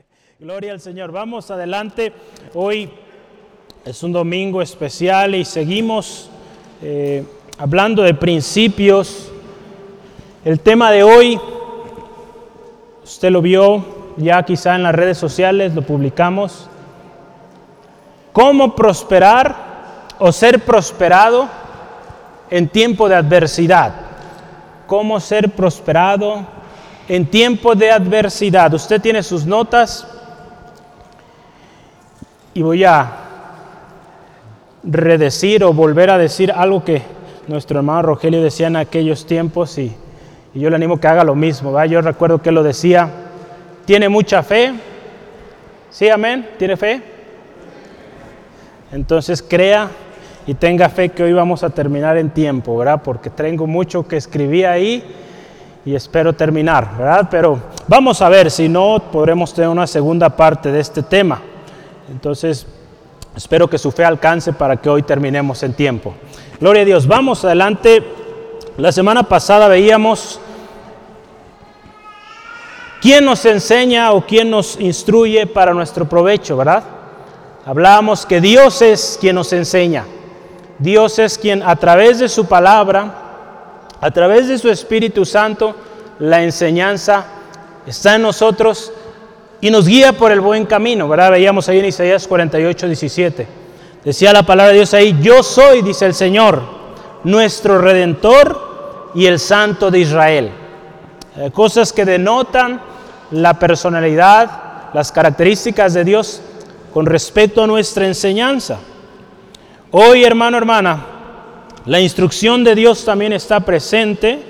Gloria al Señor. Vamos adelante. Hoy es un domingo especial y seguimos eh, hablando de principios. El tema de hoy, usted lo vio ya quizá en las redes sociales, lo publicamos. ¿Cómo prosperar o ser prosperado en tiempo de adversidad? ¿Cómo ser prosperado en tiempo de adversidad? Usted tiene sus notas y voy a redecir o volver a decir algo que nuestro hermano Rogelio decía en aquellos tiempos y, yo le animo que haga lo mismo. Yo recuerdo que lo decía, tiene mucha fe. ¿Sí, amén? ¿Tiene fe? Entonces crea y tenga fe que hoy vamos a terminar en tiempo, ¿verdad? Porque tengo mucho que escribí ahí y espero terminar, ¿verdad? Pero vamos a ver, si no, podremos tener una segunda parte de este tema. Entonces, espero que su fe alcance para que hoy terminemos en tiempo. Gloria a Dios. Vamos adelante. La semana pasada veíamos quién nos enseña o quién nos instruye para nuestro provecho, ¿verdad? Hablábamos que Dios es quien nos enseña. Dios es quien a través de su palabra, a través de su Espíritu Santo, la enseñanza está en nosotros y nos guía por el buen camino, ¿verdad? Veíamos ahí en Isaías 48, 17. Decía la palabra de Dios ahí, yo soy, dice el Señor, nuestro redentor y el santo de Israel. Eh, cosas que denotan la personalidad, las características de Dios con respecto a nuestra enseñanza. Hoy, hermano, hermana, la instrucción de Dios también está presente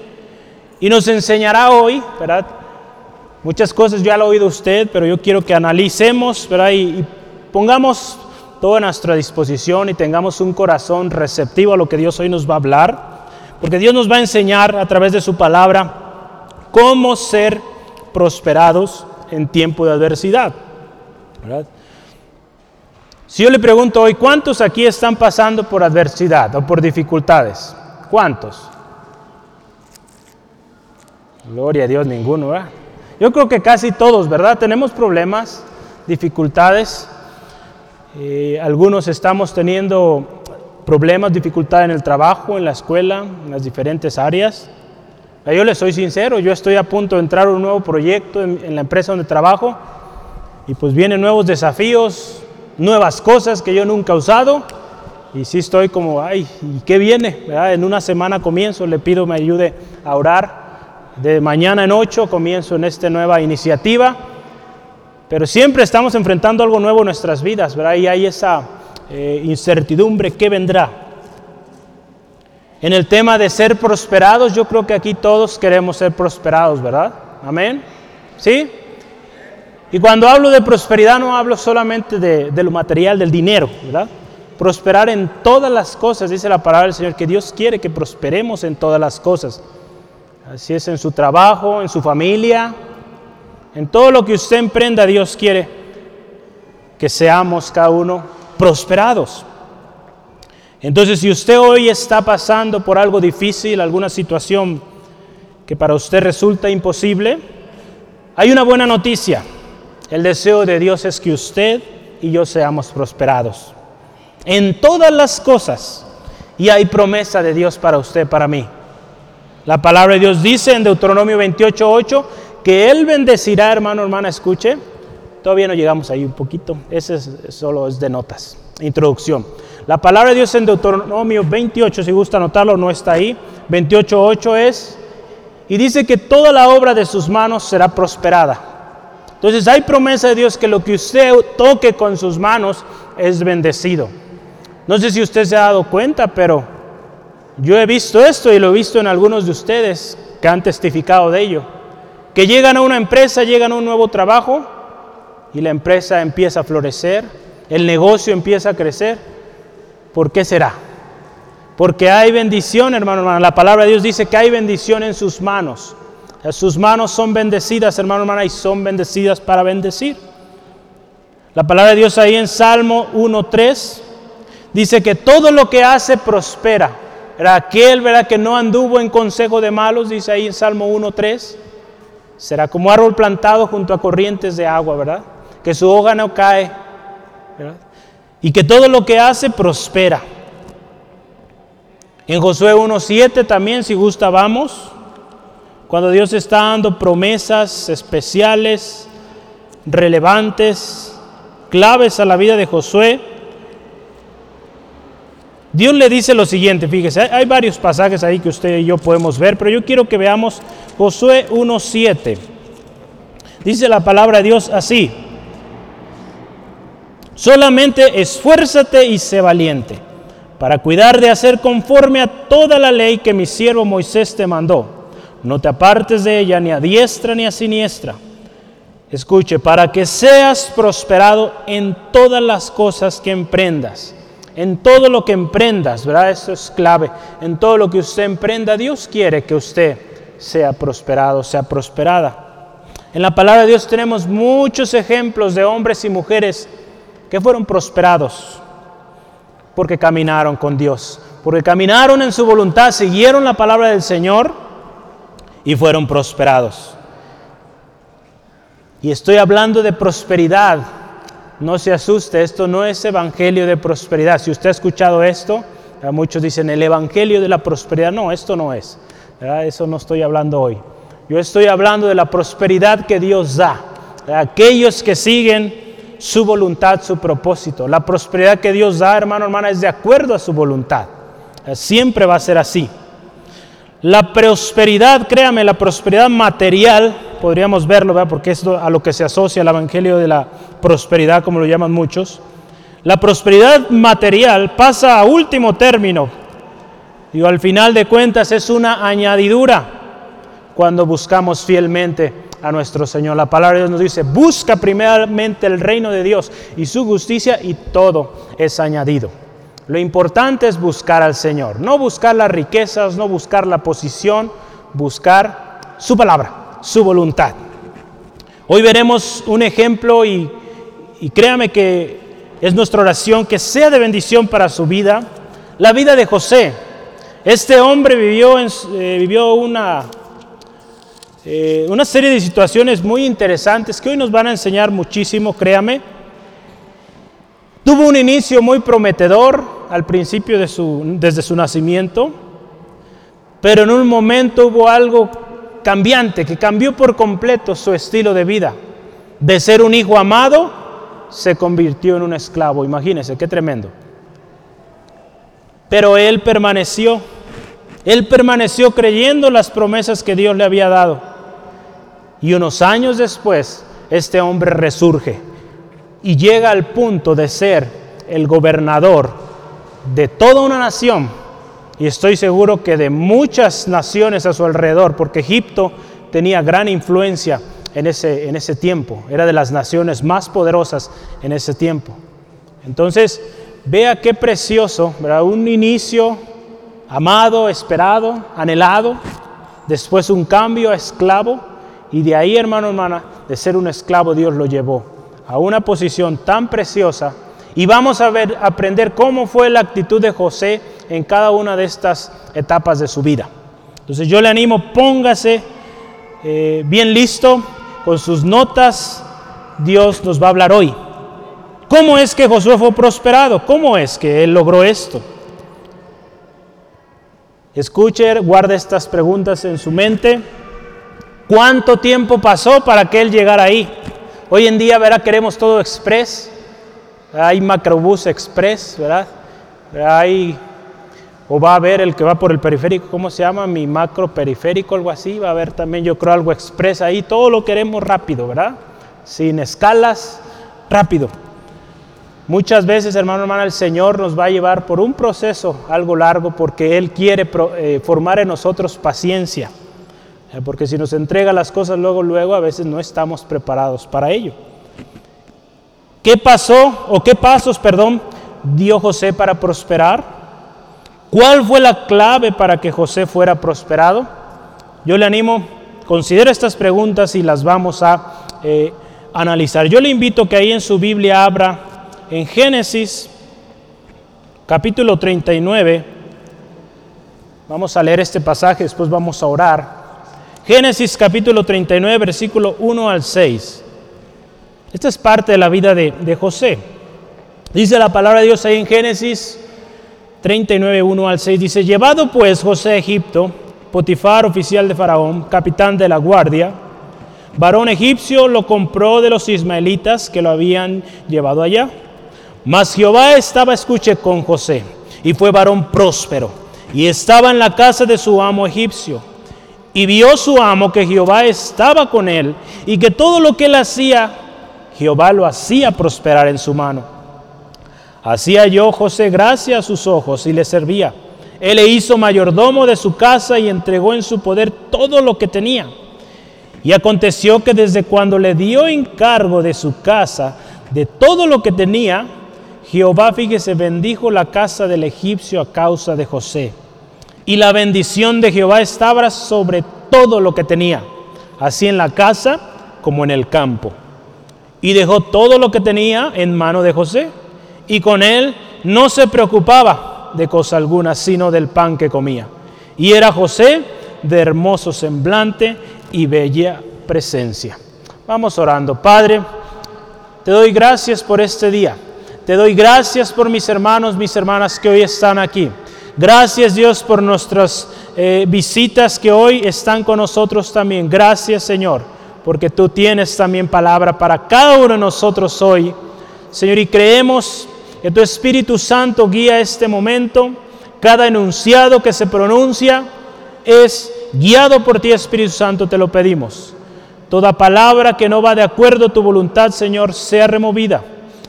y nos enseñará hoy, ¿verdad? Muchas cosas ya lo ha oído usted, pero yo quiero que analicemos ¿verdad? Y, pongamos todo a nuestra disposición y tengamos un corazón receptivo a lo que Dios hoy nos va a hablar, porque Dios nos va a enseñar a través de su palabra cómo ser prosperados en tiempo de adversidad. Si yo le pregunto hoy, ¿cuántos aquí están pasando por adversidad o por dificultades? ¿Cuántos? Gloria a Dios, ninguno, ¿verdad? Yo creo que casi todos, ¿verdad? Tenemos problemas, dificultades. Eh, algunos estamos teniendo problemas, dificultades en el trabajo, en la escuela, en las diferentes áreas. Yo les soy sincero, yo estoy a punto de entrar a un nuevo proyecto en, la empresa donde trabajo y pues vienen nuevos desafíos, nuevas cosas que yo nunca he usado y sí estoy como, ay, ¿y qué viene? En una semana comienzo, le pido me ayude a orar de mañana en ocho comienzo en esta nueva iniciativa, pero siempre estamos enfrentando algo nuevo en nuestras vidas, ¿verdad? Y hay esa eh, incertidumbre, ¿qué vendrá? En el tema de ser prosperados, yo creo que aquí todos queremos ser prosperados, ¿verdad? Amén. ¿Sí? Y cuando hablo de prosperidad no hablo solamente de, lo material, del dinero, ¿verdad? Prosperar en todas las cosas, dice la palabra del Señor, que Dios quiere que prosperemos en todas las cosas. Así es en su trabajo, en su familia, en todo lo que usted emprenda, Dios quiere que seamos cada uno prosperados. Entonces, si usted hoy está pasando por algo difícil, alguna situación que para usted resulta imposible, hay una buena noticia. El deseo de Dios es que usted y yo seamos prosperados en todas las cosas. Y hay promesa de Dios para usted, para mí. La palabra de Dios dice en Deuteronomio 28:8 que Él bendecirá, hermano, hermana, escuche. Todavía no llegamos ahí un poquito, ese solo es de notas, introducción. La palabra de Dios en Deuteronomio 28, si gusta anotarlo, no está ahí. 28:8 es, y dice que toda la obra de sus manos será prosperada. Entonces hay promesa de Dios que lo que usted toque con sus manos es bendecido. No sé si usted se ha dado cuenta, pero yo he visto esto y lo he visto en algunos de ustedes que han testificado de ello. Que llegan a una empresa, llegan a un nuevo trabajo y la empresa empieza a florecer, el negocio empieza a crecer. ¿Por qué será? Porque hay bendición, hermano, hermano. La palabra de Dios dice que hay bendición en sus manos. Sus manos son bendecidas, hermano, hermana, y son bendecidas para bendecir. La palabra de Dios ahí en Salmo 1.3 dice que todo lo que hace prospera. Era aquel, ¿verdad?, que no anduvo en consejo de malos, dice ahí en Salmo 1.3. Será como árbol plantado junto a corrientes de agua, ¿verdad? que su hoja no cae y que todo lo que hace prospera. En Josué 1.7 también, si gusta, vamos. Cuando Dios está dando promesas especiales, relevantes, claves a la vida de Josué. Dios le dice lo siguiente, fíjese, hay varios pasajes ahí que usted y yo podemos ver, pero yo quiero que veamos Josué 1.7. Dice la palabra de Dios así, solamente esfuérzate y sé valiente para cuidar de hacer conforme a toda la ley que mi siervo Moisés te mandó. No te apartes de ella ni a diestra ni a siniestra. Escuche, para que seas prosperado en todas las cosas que emprendas en todo lo que emprendas, ¿verdad? Eso es clave. En todo lo que usted emprenda, Dios quiere que usted sea prosperado, sea prosperada. En la palabra de Dios tenemos muchos ejemplos de hombres y mujeres que fueron prosperados porque caminaron con Dios, porque caminaron en su voluntad, siguieron la palabra del Señor y fueron prosperados. Y estoy hablando de prosperidad, no se asuste, esto no es evangelio de prosperidad. Si usted ha escuchado esto, muchos dicen el evangelio de la prosperidad. No, esto no es. Eso no estoy hablando hoy. Yo estoy hablando de la prosperidad que Dios da. Aquellos que siguen su voluntad, su propósito. La prosperidad que Dios da, hermano, hermana, es de acuerdo a su voluntad. Siempre va a ser así. La prosperidad, créame, la prosperidad material, podríamos verlo, ¿verdad? porque es a lo que se asocia el Evangelio de la prosperidad, como lo llaman muchos. La prosperidad material pasa a último término y al final de cuentas es una añadidura cuando buscamos fielmente a nuestro Señor. La palabra de Dios nos dice, busca primeramente el reino de Dios y su justicia y todo es añadido. Lo importante es buscar al Señor, no buscar las riquezas, no buscar la posición, buscar su palabra, su voluntad. Hoy veremos un ejemplo y, créame que es nuestra oración que sea de bendición para su vida. La vida de José. Este hombre vivió, en, eh, vivió una, eh, una serie de situaciones muy interesantes que hoy nos van a enseñar muchísimo, créame. Tuvo un inicio muy prometedor, al principio de su, desde su nacimiento, pero en un momento hubo algo cambiante que cambió por completo su estilo de vida. De ser un hijo amado, se convirtió en un esclavo. Imagínense, qué tremendo. Pero él permaneció, él permaneció creyendo las promesas que Dios le había dado. Y unos años después, este hombre resurge y llega al punto de ser el gobernador de toda una nación, y estoy seguro que de muchas naciones a su alrededor, porque Egipto tenía gran influencia en ese, en ese tiempo, era de las naciones más poderosas en ese tiempo. Entonces, vea qué precioso, ¿verdad? un inicio amado, esperado, anhelado, después un cambio a esclavo, y de ahí, hermano, hermana, de ser un esclavo, Dios lo llevó a una posición tan preciosa y vamos a ver, aprender cómo fue la actitud de José en cada una de estas etapas de su vida. Entonces yo le animo, póngase eh, bien listo con sus notas. Dios nos va a hablar hoy. ¿Cómo es que Josué fue prosperado? ¿Cómo es que él logró esto? Escuche, guarde estas preguntas en su mente. ¿Cuánto tiempo pasó para que él llegara ahí? Hoy en día, verá, queremos todo express. Hay macrobús express, ¿verdad? Hay, o va a haber el que va por el periférico, ¿cómo se llama? Mi macro periférico, algo así. Va a haber también, yo creo, algo express ahí. Todo lo queremos rápido, ¿verdad? Sin escalas, rápido. Muchas veces, hermano, hermana, el Señor nos va a llevar por un proceso algo largo porque Él quiere eh, formar en nosotros paciencia. Eh, porque si nos entrega las cosas luego, luego, a veces no estamos preparados para ello. ¿Qué pasó o qué pasos, perdón, dio José para prosperar? ¿Cuál fue la clave para que José fuera prosperado? Yo le animo, considere estas preguntas y las vamos a eh, analizar. Yo le invito que ahí en su Biblia abra en Génesis capítulo 39. Vamos a leer este pasaje, después vamos a orar. Génesis capítulo 39, versículo 1 al 6. Esta es parte de la vida de, José. Dice la palabra de Dios ahí en Génesis 39, 1 al 6, dice, llevado pues José a Egipto, Potifar, oficial de Faraón, capitán de la guardia, varón egipcio, lo compró de los ismaelitas que lo habían llevado allá. Mas Jehová estaba, escuche, con José, y fue varón próspero, y estaba en la casa de su amo egipcio. Y vio su amo que Jehová estaba con él, y que todo lo que él hacía, Jehová lo hacía prosperar en su mano. Hacía yo José gracia a sus ojos y le servía. Él le hizo mayordomo de su casa y entregó en su poder todo lo que tenía. Y aconteció que desde cuando le dio encargo de su casa, de todo lo que tenía, Jehová, fíjese, bendijo la casa del egipcio a causa de José. Y la bendición de Jehová estaba sobre todo lo que tenía, así en la casa como en el campo. Y dejó todo lo que tenía en mano de José. Y con él no se preocupaba de cosa alguna, sino del pan que comía. Y era José de hermoso semblante y bella presencia. Vamos orando. Padre, te doy gracias por este día. Te doy gracias por mis hermanos, mis hermanas que hoy están aquí. Gracias Dios por nuestras eh, visitas que hoy están con nosotros también. Gracias Señor, porque tú tienes también palabra para cada uno de nosotros hoy. Señor, y creemos que tu Espíritu Santo guía este momento. Cada enunciado que se pronuncia es guiado por ti, Espíritu Santo, te lo pedimos. Toda palabra que no va de acuerdo a tu voluntad, Señor, sea removida.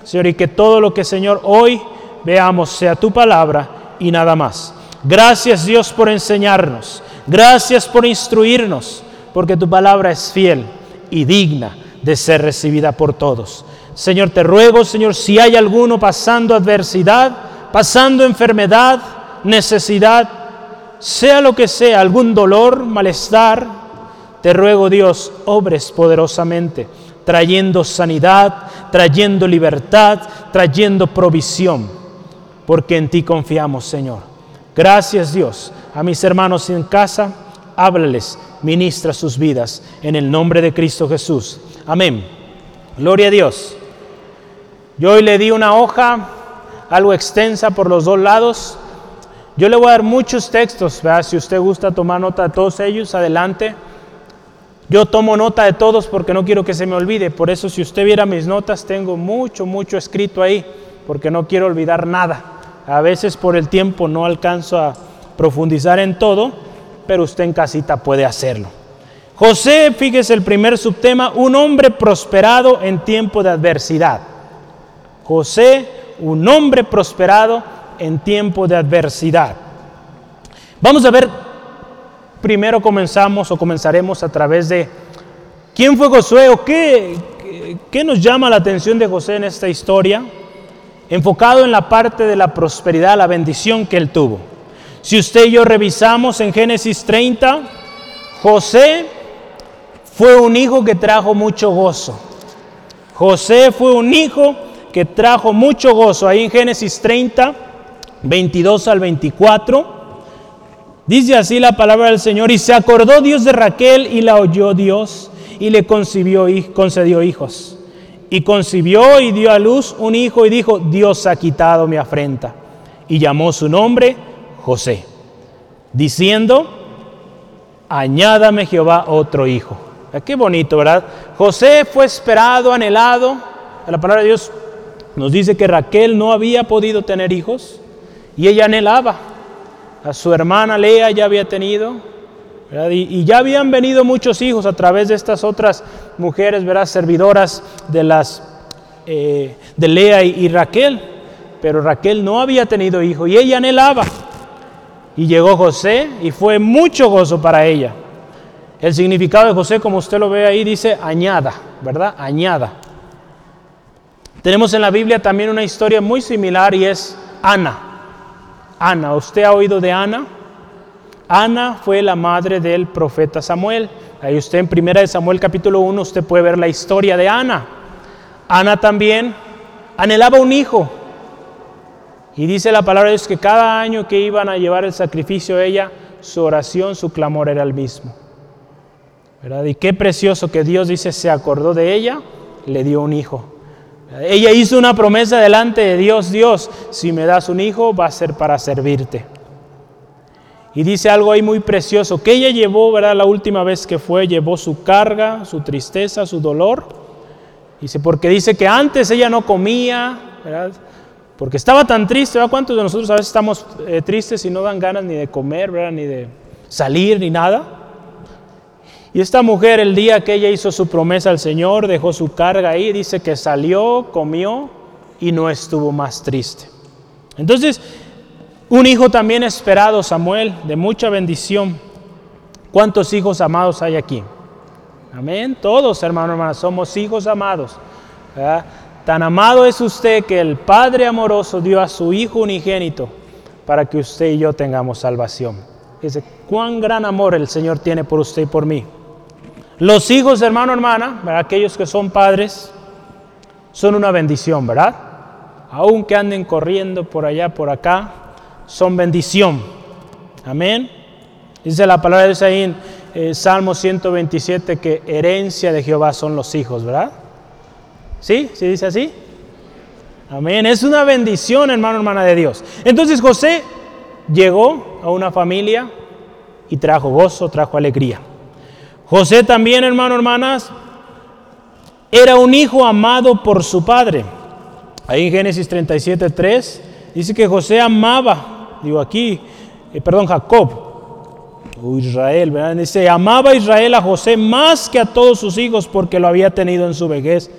Señor, y que todo lo que, Señor, hoy veamos sea tu palabra y nada más. Gracias, Dios, por enseñarnos. Gracias por instruirnos, porque tu palabra es fiel y digna de ser recibida por todos. Señor, te ruego, Señor, si hay alguno pasando adversidad, pasando enfermedad, necesidad, sea lo que sea, algún dolor, malestar, te ruego, Dios, obres poderosamente, trayendo sanidad, trayendo libertad, trayendo provisión, porque en ti confiamos, Señor. Gracias, Dios. A mis hermanos en casa, háblales, ministra sus vidas, en el nombre de Cristo Jesús. Amén. Gloria a Dios. Yo hoy le di una hoja algo extensa por los dos lados. Yo le voy a dar muchos textos, si usted gusta tomar nota de todos ellos, adelante. Yo tomo nota de todos porque no quiero que se me olvide. Por eso si usted viera mis notas, tengo mucho, mucho escrito ahí, porque no quiero olvidar nada. A veces por el tiempo no alcanzo a profundizar en todo, pero usted en casita puede hacerlo. José, fíjese el primer subtema, un hombre prosperado en tiempo de adversidad. José, un hombre prosperado en tiempo de adversidad. Vamos a ver, primero comenzamos o comenzaremos a través de quién fue Josué o qué, qué nos llama la atención de José en esta historia, enfocado en la parte de la prosperidad, la bendición que él tuvo. Si usted y yo revisamos en Génesis 30, José fue un hijo que trajo mucho gozo. José fue un hijo que trajo mucho gozo. Ahí en Génesis 30, 22 al 24, dice así la palabra del Señor, y se acordó Dios de Raquel y la oyó Dios y le concibió concedió hijos. Y concibió y dio a luz un hijo y dijo, Dios ha quitado mi afrenta. Y llamó su nombre José, diciendo, añádame Jehová otro hijo. Ah, qué bonito, ¿verdad? José fue esperado, anhelado. La palabra de Dios nos dice que Raquel no había podido tener hijos y ella anhelaba. A su hermana Lea ya había tenido, y, ya habían venido muchos hijos a través de estas otras mujeres, ¿verdad? servidoras de, las, eh, de Lea y, y Raquel. Pero Raquel no había tenido hijo y ella anhelaba. Y llegó José y fue mucho gozo para ella. El significado de José, como usted lo ve ahí, dice añada, ¿verdad? Añada. Tenemos en la Biblia también una historia muy similar y es Ana. Ana, ¿usted ha oído de Ana? Ana fue la madre del profeta Samuel. Ahí usted en Primera de Samuel capítulo 1 usted puede ver la historia de Ana. Ana también anhelaba un hijo. Y dice la palabra de Dios que cada año que iban a llevar el sacrificio ella, su oración, su clamor era el mismo. ¿Verdad? Y qué precioso que Dios dice se acordó de ella le dio un hijo. Ella hizo una promesa delante de Dios, Dios, si me das un hijo va a ser para servirte. Y dice algo ahí muy precioso, que ella llevó, ¿verdad? La última vez que fue, llevó su carga, su tristeza, su dolor. Dice, porque dice que antes ella no comía, ¿verdad? Porque estaba tan triste, ¿verdad? ¿Cuántos de nosotros a veces estamos eh, tristes y no dan ganas ni de comer, ¿verdad? Ni de salir, ni nada. Y esta mujer, el día que ella hizo su promesa al Señor, dejó su carga ahí, dice que salió, comió y no estuvo más triste. Entonces, un hijo también esperado, Samuel, de mucha bendición. ¿Cuántos hijos amados hay aquí? Amén. Todos, hermanos, hermanas, somos hijos amados. Tan amado es usted que el Padre amoroso dio a su Hijo unigénito para que usted y yo tengamos salvación. Dice, cuán gran amor el Señor tiene por usted y por mí. Los hijos, hermano, hermana, aquellos que son padres, son una bendición, ¿verdad? Aunque anden corriendo por allá, por acá, son bendición. Amén. Dice la palabra de Dios ahí en eh, Salmo 127 que herencia de Jehová son los hijos, ¿verdad? ¿Sí? ¿Sí dice así? Amén. Es una bendición, hermano, hermana de Dios. Entonces José llegó a una familia y trajo gozo, trajo alegría. José también, hermano, hermanas, era un hijo amado por su padre. Ahí en Génesis 37, 3 dice que José amaba digo aquí, eh, perdón, Jacob, o Israel, ¿verdad? Dice, amaba Israel a José más que a todos sus hijos porque lo había tenido en su vejez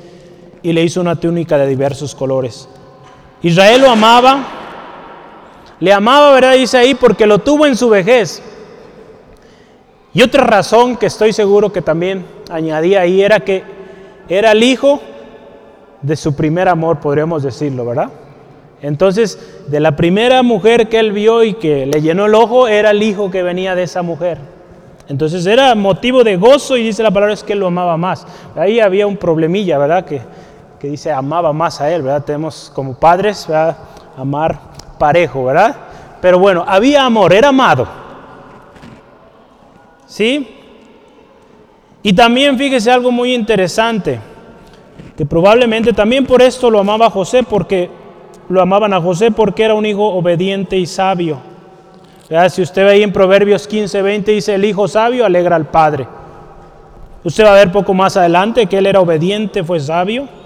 y le hizo una túnica de diversos colores. Israel lo amaba, le amaba, ¿verdad? Dice ahí, porque lo tuvo en su vejez. Y otra razón que estoy seguro que también añadía ahí era que era el hijo de su primer amor, podríamos decirlo, ¿verdad? Entonces, de la primera mujer que él vio y que le llenó el ojo, era el hijo que venía de esa mujer. Entonces era motivo de gozo y dice la palabra es que él lo amaba más. Ahí había un problemilla, ¿verdad? Que, que dice amaba más a él, ¿verdad? Tenemos como padres, ¿verdad? Amar parejo, ¿verdad? Pero bueno, había amor, era amado. ¿Sí? Y también fíjese algo muy interesante, que probablemente también por esto lo amaba José, porque lo amaban a José porque era un hijo obediente y sabio. Si usted ve ahí en Proverbios 15, 20, dice, el hijo sabio alegra al padre. Usted va a ver poco más adelante que él era obediente, fue sabio.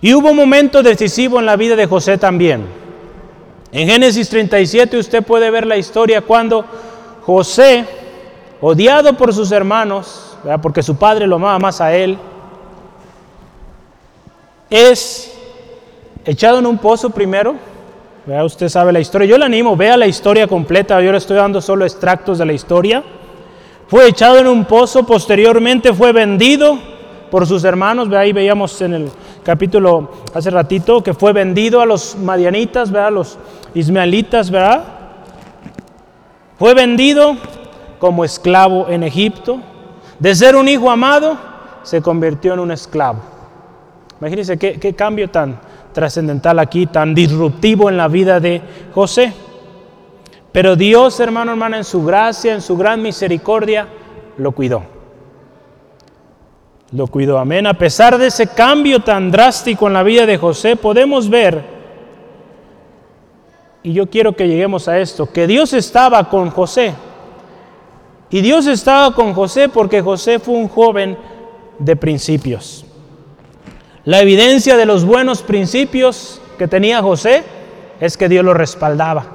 Y hubo un momento decisivo en la vida de José también. En Génesis 37 usted puede ver la historia cuando José, odiado por sus hermanos, porque su padre lo amaba más a él, es echado en un pozo primero. Vea, usted sabe la historia. Yo le animo, vea la historia completa. Yo le estoy dando solo extractos de la historia. Fue echado en un pozo, posteriormente fue vendido por sus hermanos. Ahí veíamos en el capítulo hace ratito que fue vendido a los madianitas, vea, a los ismaelitas, ¿verdad? Fue vendido como esclavo en Egipto. De ser un hijo amado, se convirtió en un esclavo. Imagínense qué, qué cambio tan, trascendental aquí, tan disruptivo en la vida de José. Pero Dios, hermano, hermana, en su gracia, en su gran misericordia, lo cuidó. Lo cuidó, amén. A pesar de ese cambio tan drástico en la vida de José, podemos ver, y yo quiero que lleguemos a esto, que Dios estaba con José. Y Dios estaba con José porque José fue un joven de principios. La evidencia de los buenos principios que tenía José es que Dios lo respaldaba.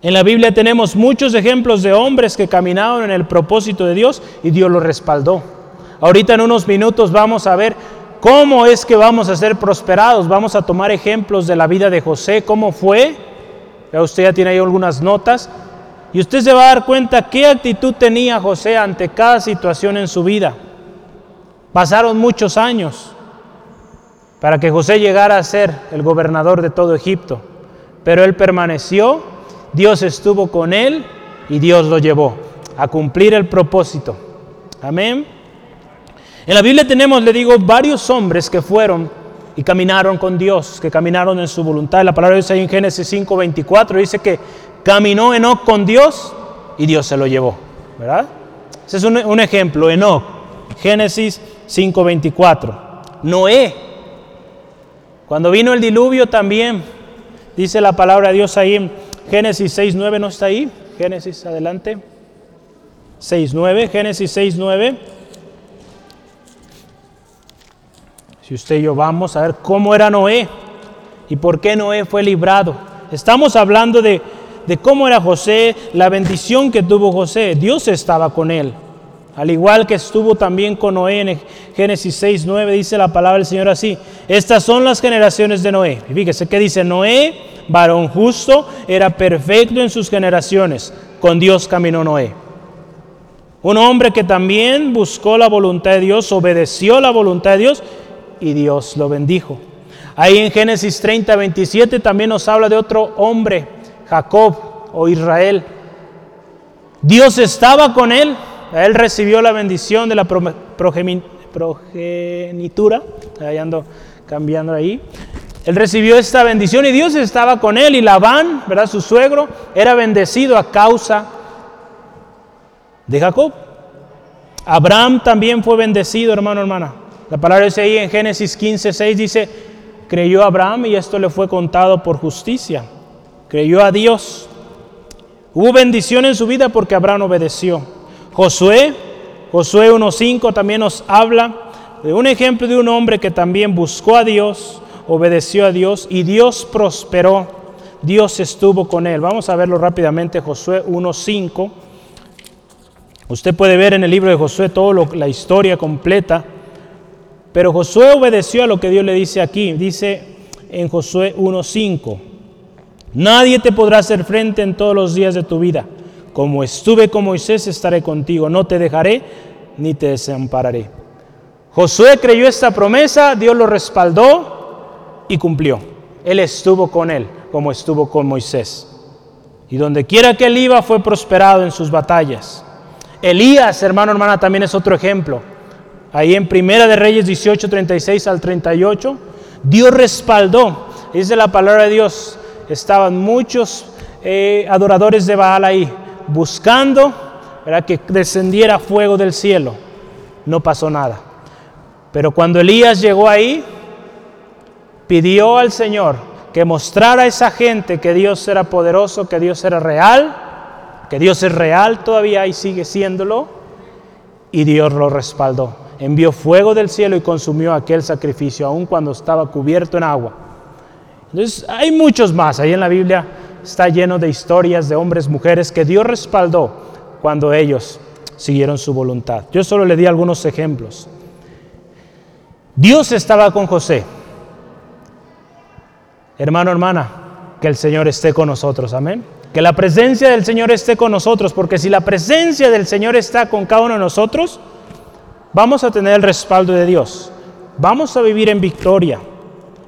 En la Biblia tenemos muchos ejemplos de hombres que caminaron en el propósito de Dios y Dios lo respaldó. Ahorita en unos minutos vamos a ver cómo es que vamos a ser prosperados. Vamos a tomar ejemplos de la vida de José, cómo fue. Ya usted ya tiene ahí algunas notas. Y usted se va a dar cuenta qué actitud tenía José ante cada situación en su vida. Pasaron muchos años para que José llegara a ser el gobernador de todo Egipto. Pero él permaneció, Dios estuvo con él y Dios lo llevó a cumplir el propósito. Amén. En la Biblia tenemos, le digo, varios hombres que fueron y caminaron con Dios, que caminaron en su voluntad. La palabra de Dios ahí en Génesis 5:24 dice que caminó Enoch con Dios y Dios se lo llevó. ¿Verdad? Ese es un, un ejemplo, Enoch. Génesis 5:24. Noé, cuando vino el diluvio también, dice la palabra de Dios ahí en Génesis 6:9, ¿no está ahí? Génesis, adelante. 6:9, Génesis 6:9. Si usted y yo vamos a ver cómo era Noé y por qué Noé fue librado. Estamos hablando de, de cómo era José, la bendición que tuvo José. Dios estaba con él. Al igual que estuvo también con Noé en Génesis 6, 9, dice la palabra del Señor así. Estas son las generaciones de Noé. Y fíjese que dice Noé, varón justo, era perfecto en sus generaciones. Con Dios caminó Noé. Un hombre que también buscó la voluntad de Dios, obedeció la voluntad de Dios y Dios lo bendijo. Ahí en Génesis 30, 27 también nos habla de otro hombre, Jacob o Israel. Dios estaba con él, él recibió la bendición de la progenitura, ahí ando cambiando ahí. Él recibió esta bendición y Dios estaba con él y Labán, ¿verdad? Su suegro era bendecido a causa de Jacob. Abraham también fue bendecido, hermano, hermana. La palabra dice ahí en Génesis 15, 6 dice, creyó Abraham y esto le fue contado por justicia. Creyó a Dios. Hubo bendición en su vida porque Abraham obedeció. Josué, Josué 1.5 también nos habla de un ejemplo de un hombre que también buscó a Dios, obedeció a Dios y Dios prosperó. Dios estuvo con él. Vamos a verlo rápidamente, Josué 1.5. Usted puede ver en el libro de Josué toda la historia completa. Pero Josué obedeció a lo que Dios le dice aquí. Dice en Josué 1.5, nadie te podrá hacer frente en todos los días de tu vida. Como estuve con Moisés, estaré contigo. No te dejaré ni te desampararé. Josué creyó esta promesa, Dios lo respaldó y cumplió. Él estuvo con él, como estuvo con Moisés. Y donde quiera que él iba, fue prosperado en sus batallas. Elías, hermano, hermana, también es otro ejemplo. Ahí en Primera de Reyes 18, 36 al 38, Dios respaldó, dice la palabra de Dios, estaban muchos eh, adoradores de Baal ahí, buscando que descendiera fuego del cielo. No pasó nada. Pero cuando Elías llegó ahí, pidió al Señor que mostrara a esa gente que Dios era poderoso, que Dios era real, que Dios es real todavía y sigue siéndolo, y Dios lo respaldó envió fuego del cielo y consumió aquel sacrificio, aun cuando estaba cubierto en agua. Entonces, hay muchos más. Ahí en la Biblia está lleno de historias de hombres, mujeres que Dios respaldó cuando ellos siguieron su voluntad. Yo solo le di algunos ejemplos. Dios estaba con José. Hermano, hermana, que el Señor esté con nosotros. Amén. Que la presencia del Señor esté con nosotros, porque si la presencia del Señor está con cada uno de nosotros, vamos a tener el respaldo de Dios, vamos a vivir en victoria,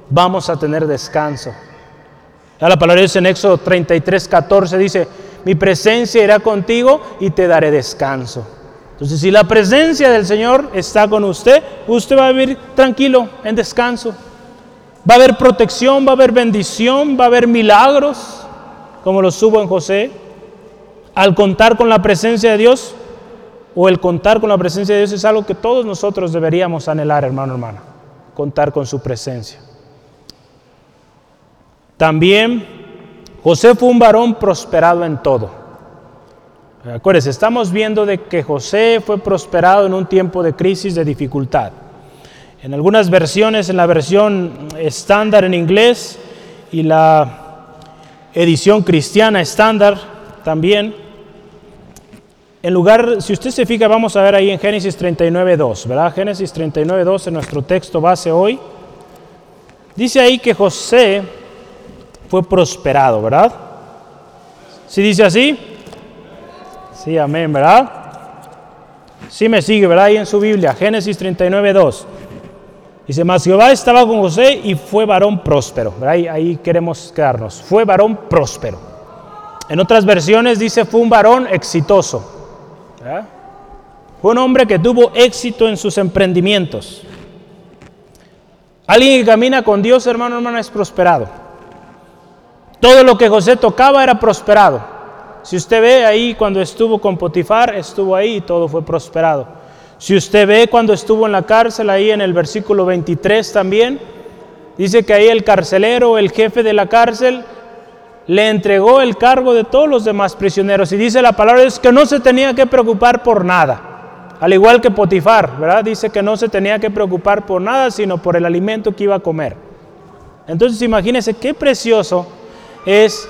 vamos a tener descanso. la palabra de Dios en Éxodo 33, 14 dice, mi presencia irá contigo y te daré descanso. Entonces, si la presencia del Señor está con usted, usted va a vivir tranquilo, en descanso. Va a haber protección, va a haber bendición, va a haber milagros, como los hubo en José. Al contar con la presencia de Dios, o el contar con la presencia de Dios es algo que todos nosotros deberíamos anhelar, hermano, hermana, contar con su presencia. También José fue un varón prosperado en todo. Acuérdense, estamos viendo de que José fue prosperado en un tiempo de crisis, de dificultad. En algunas versiones, en la versión estándar en inglés y la edición cristiana estándar también, en lugar, si usted se fija, vamos a ver ahí en Génesis 39.2, ¿verdad? Génesis 39.2 en nuestro texto base hoy. Dice ahí que José fue prosperado, ¿verdad? ¿Sí dice así? Sí, amén, ¿verdad? Sí me sigue, ¿verdad? Ahí en su Biblia, Génesis 39.2. Dice, mas Jehová estaba con José y fue varón próspero. Ahí, ahí queremos quedarnos. Fue varón próspero. En otras versiones dice, fue un varón exitoso. Fue un hombre que tuvo éxito en sus emprendimientos. Alguien que camina con Dios, hermano, hermana, es prosperado. Todo lo que José tocaba era prosperado. Si usted ve ahí cuando estuvo con Potifar, estuvo ahí y todo fue prosperado. Si usted ve cuando estuvo en la cárcel, ahí en el versículo 23 también, dice que ahí el carcelero, el jefe de la cárcel, le entregó el cargo de todos los demás prisioneros. Y dice la palabra es que no se tenía que preocupar por nada. Al igual que Potifar, ¿verdad? Dice que no se tenía que preocupar por nada, sino por el alimento que iba a comer. Entonces imagínense qué precioso es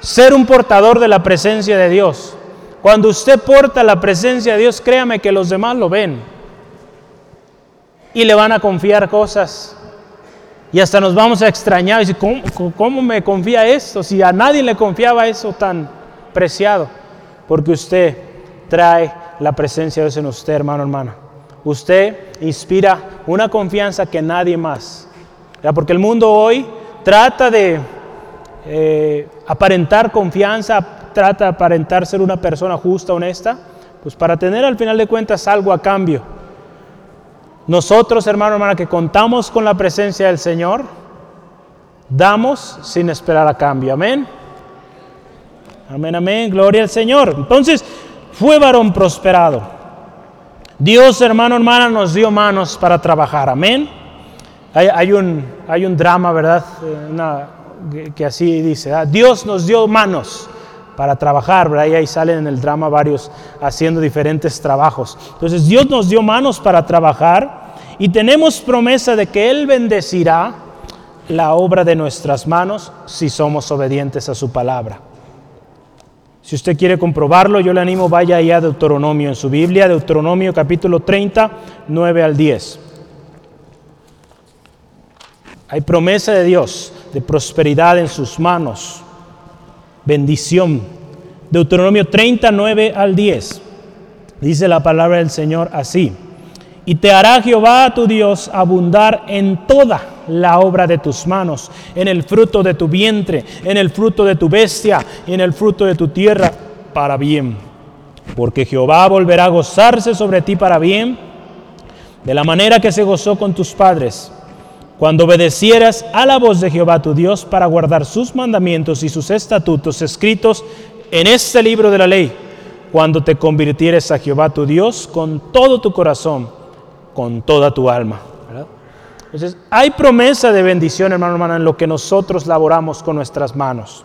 ser un portador de la presencia de Dios. Cuando usted porta la presencia de Dios, créame que los demás lo ven. Y le van a confiar cosas. Y hasta nos vamos a extrañar. Y decir, ¿cómo, ¿cómo, me confía esto? Si a nadie le confiaba eso tan preciado. Porque usted trae la presencia de Dios en usted, hermano, hermana. Usted inspira una confianza que nadie más. Porque el mundo hoy trata de eh, aparentar confianza, trata de aparentar ser una persona justa, honesta, pues para tener al final de cuentas algo a cambio. Nosotros, hermano, hermana, que contamos con la presencia del Señor, damos sin esperar a cambio. Amén. Amén, amén. Gloria al Señor. Entonces, fue varón prosperado. Dios, hermano, hermana, nos dio manos para trabajar. Amén. Hay, un, hay un drama, ¿verdad? Eh, que, así dice. Dios nos dio manos para trabajar, ¿verdad? Y ahí salen en el drama varios haciendo diferentes trabajos. Entonces Dios nos dio manos para trabajar y tenemos promesa de que Él bendecirá la obra de nuestras manos si somos obedientes a su palabra. Si usted quiere comprobarlo, yo le animo, vaya allá a Deuteronomio en su Biblia, Deuteronomio capítulo 30, 9 al 10. Hay promesa de Dios de prosperidad en sus manos, bendición. Deuteronomio 39 al 10. Dice la palabra del Señor así. Y te hará Jehová tu Dios abundar en toda la obra de tus manos, en el fruto de tu vientre, en el fruto de tu bestia y en el fruto de tu tierra, para bien. Porque Jehová volverá a gozarse sobre ti para bien, de la manera que se gozó con tus padres, cuando obedecieras a la voz de Jehová tu Dios para guardar sus mandamientos y sus estatutos escritos en este libro de la ley, cuando te convirtieres a Jehová tu Dios con todo tu corazón con toda tu alma. Entonces, hay promesa de bendición, hermano, hermana, en lo que nosotros laboramos con nuestras manos.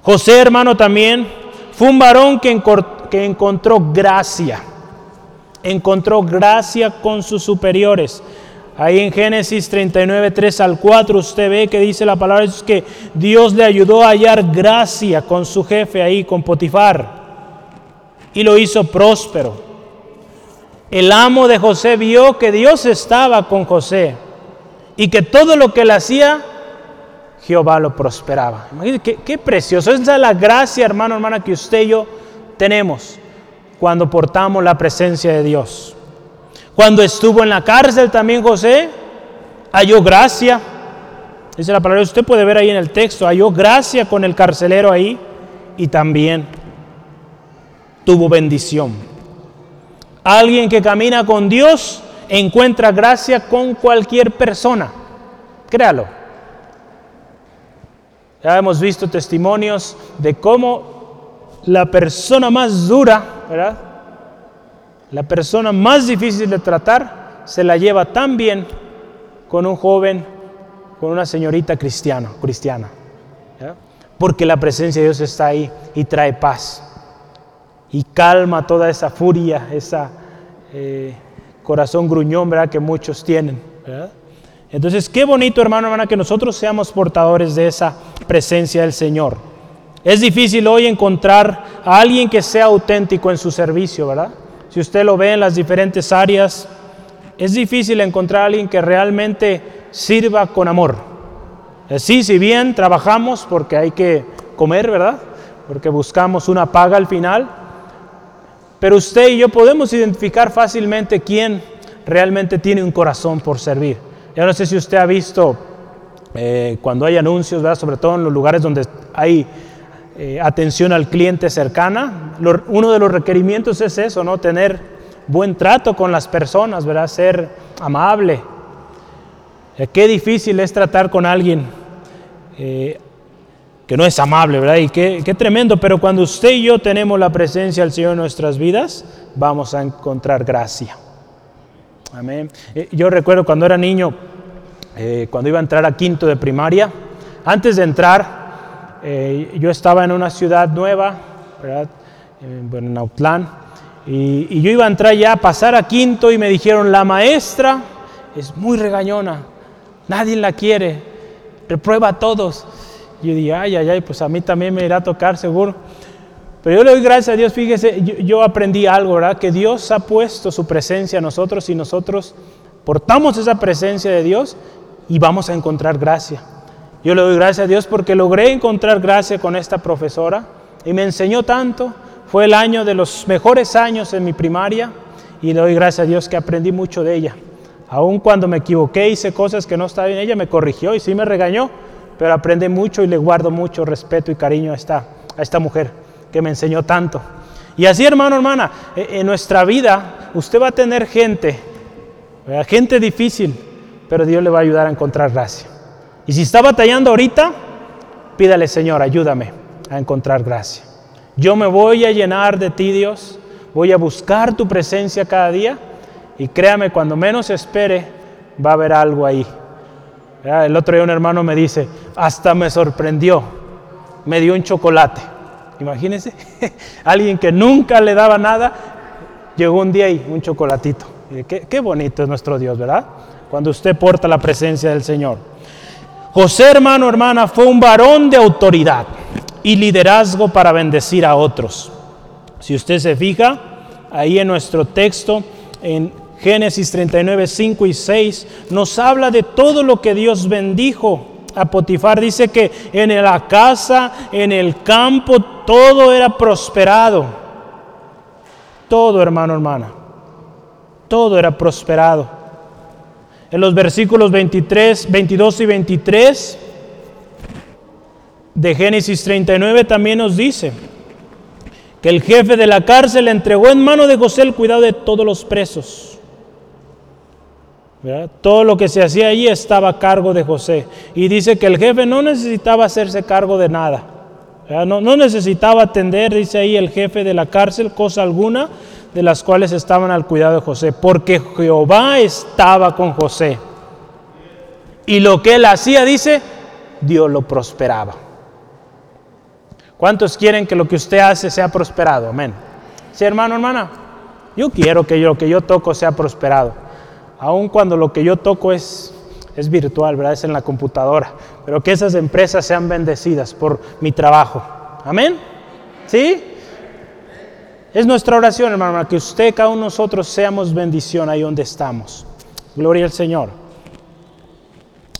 José, hermano, también fue un varón que, que encontró gracia. Encontró gracia con sus superiores. Ahí en Génesis 39, 3 al 4, usted ve que dice la palabra es que Dios le ayudó a hallar gracia con su jefe ahí, con Potifar, y lo hizo próspero. El amo de José vio que Dios estaba con José y que todo lo que él hacía, Jehová lo prosperaba. Imagínate qué, precioso. Esa es la gracia, hermano, hermana, que usted y yo tenemos cuando portamos la presencia de Dios. Cuando estuvo en la cárcel también José halló gracia. Dice la palabra, usted puede ver ahí en el texto, halló gracia con el carcelero ahí y también tuvo bendición. Alguien que camina con Dios encuentra gracia con cualquier persona. Créalo. Ya hemos visto testimonios de cómo la persona más dura, ¿verdad? La persona más difícil de tratar se la lleva tan bien con un joven, con una señorita cristiana, cristiana. Porque la presencia de Dios está ahí y trae paz y calma toda esa furia, esa eh, corazón gruñón ¿verdad? que muchos tienen. Entonces, qué bonito, hermano, hermana, que nosotros seamos portadores de esa presencia del Señor. Es difícil hoy encontrar a alguien que sea auténtico en su servicio, ¿verdad? Si usted lo ve en las diferentes áreas, es difícil encontrar a alguien que realmente sirva con amor. Sí, si bien trabajamos porque hay que comer, ¿verdad? Porque buscamos una paga al final, pero usted y yo podemos identificar fácilmente quién realmente tiene un corazón por servir. Ya no sé si usted ha visto eh, cuando hay anuncios, sobre todo en los lugares donde hay eh, atención al cliente cercana, uno de los requerimientos es eso, ¿no? Tener buen trato con las personas, ¿verdad? Ser amable. Eh, qué difícil es tratar con alguien que no es amable, ¿verdad? Y qué, tremendo, pero cuando usted y yo tenemos la presencia del Señor en nuestras vidas, vamos a encontrar gracia. Amén. Eh, yo recuerdo cuando era niño, eh, cuando iba a entrar a quinto de primaria, antes de entrar, eh, yo estaba en una ciudad nueva, ¿verdad? en Autlán, y, y yo iba a entrar ya a pasar a quinto y me dijeron, la maestra es muy regañona, nadie la quiere, reprueba a todos. Yo dije, ay, ay, ay, pues a mí también me irá a tocar seguro. Pero yo le doy gracias a Dios, fíjese, yo, aprendí algo, ¿verdad? Que Dios ha puesto su presencia a nosotros y nosotros portamos esa presencia de Dios y vamos a encontrar gracia. Yo le doy gracias a Dios porque logré encontrar gracia con esta profesora y me enseñó tanto. Fue el año de los mejores años en mi primaria y le doy gracias a Dios que aprendí mucho de ella. Aun cuando me equivoqué, hice cosas que no estaba bien, ella me corrigió y sí me regañó, pero aprendí mucho y le guardo mucho respeto y cariño a esta, a esta mujer que me enseñó tanto. Y así, hermano, hermana, e, en nuestra vida usted va a tener gente, gente difícil, pero Dios le va a ayudar a encontrar gracia. Y si está batallando ahorita, pídale, Señor, ayúdame a encontrar gracia. Yo me voy a llenar de ti, Dios, voy a buscar tu presencia cada día y créame, cuando menos espere, va a haber algo ahí el otro día un hermano me dice, hasta me sorprendió, me dio un chocolate. Imagínense, alguien que nunca le daba nada, llegó un día y un chocolatito. Qué, qué bonito es nuestro Dios, ¿verdad? Cuando usted porta la presencia del Señor. José, hermano, hermana, fue un varón de autoridad y liderazgo para bendecir a otros. Si usted se fija, ahí en nuestro texto, en Génesis 39, 5 y 6 nos habla de todo lo que Dios bendijo. A Potifar dice que en la casa, en el campo, todo era prosperado. Todo, hermano, hermana. Todo era prosperado. En los versículos 23, 22 y 23 de Génesis 39 también nos dice que el jefe de la cárcel entregó en mano de José el cuidado de todos los presos. Todo lo que se hacía allí estaba a cargo de José. Y dice que el jefe no necesitaba hacerse cargo de nada. No, no, necesitaba atender, dice ahí el jefe de la cárcel, cosa alguna de las cuales estaban al cuidado de José, porque Jehová estaba con José. Y lo que él hacía, dice, Dios lo prosperaba. ¿Cuántos quieren que lo que usted hace sea prosperado? Amén. Sí, hermano, hermana. Yo quiero que lo que yo toco sea prosperado aun cuando lo que yo toco es, es virtual, ¿verdad? Es en la computadora, pero que esas empresas sean bendecidas por mi trabajo. Amén. ¿Sí? Es nuestra oración, hermano, que usted, cada uno de nosotros, seamos bendición ahí donde estamos. Gloria al Señor.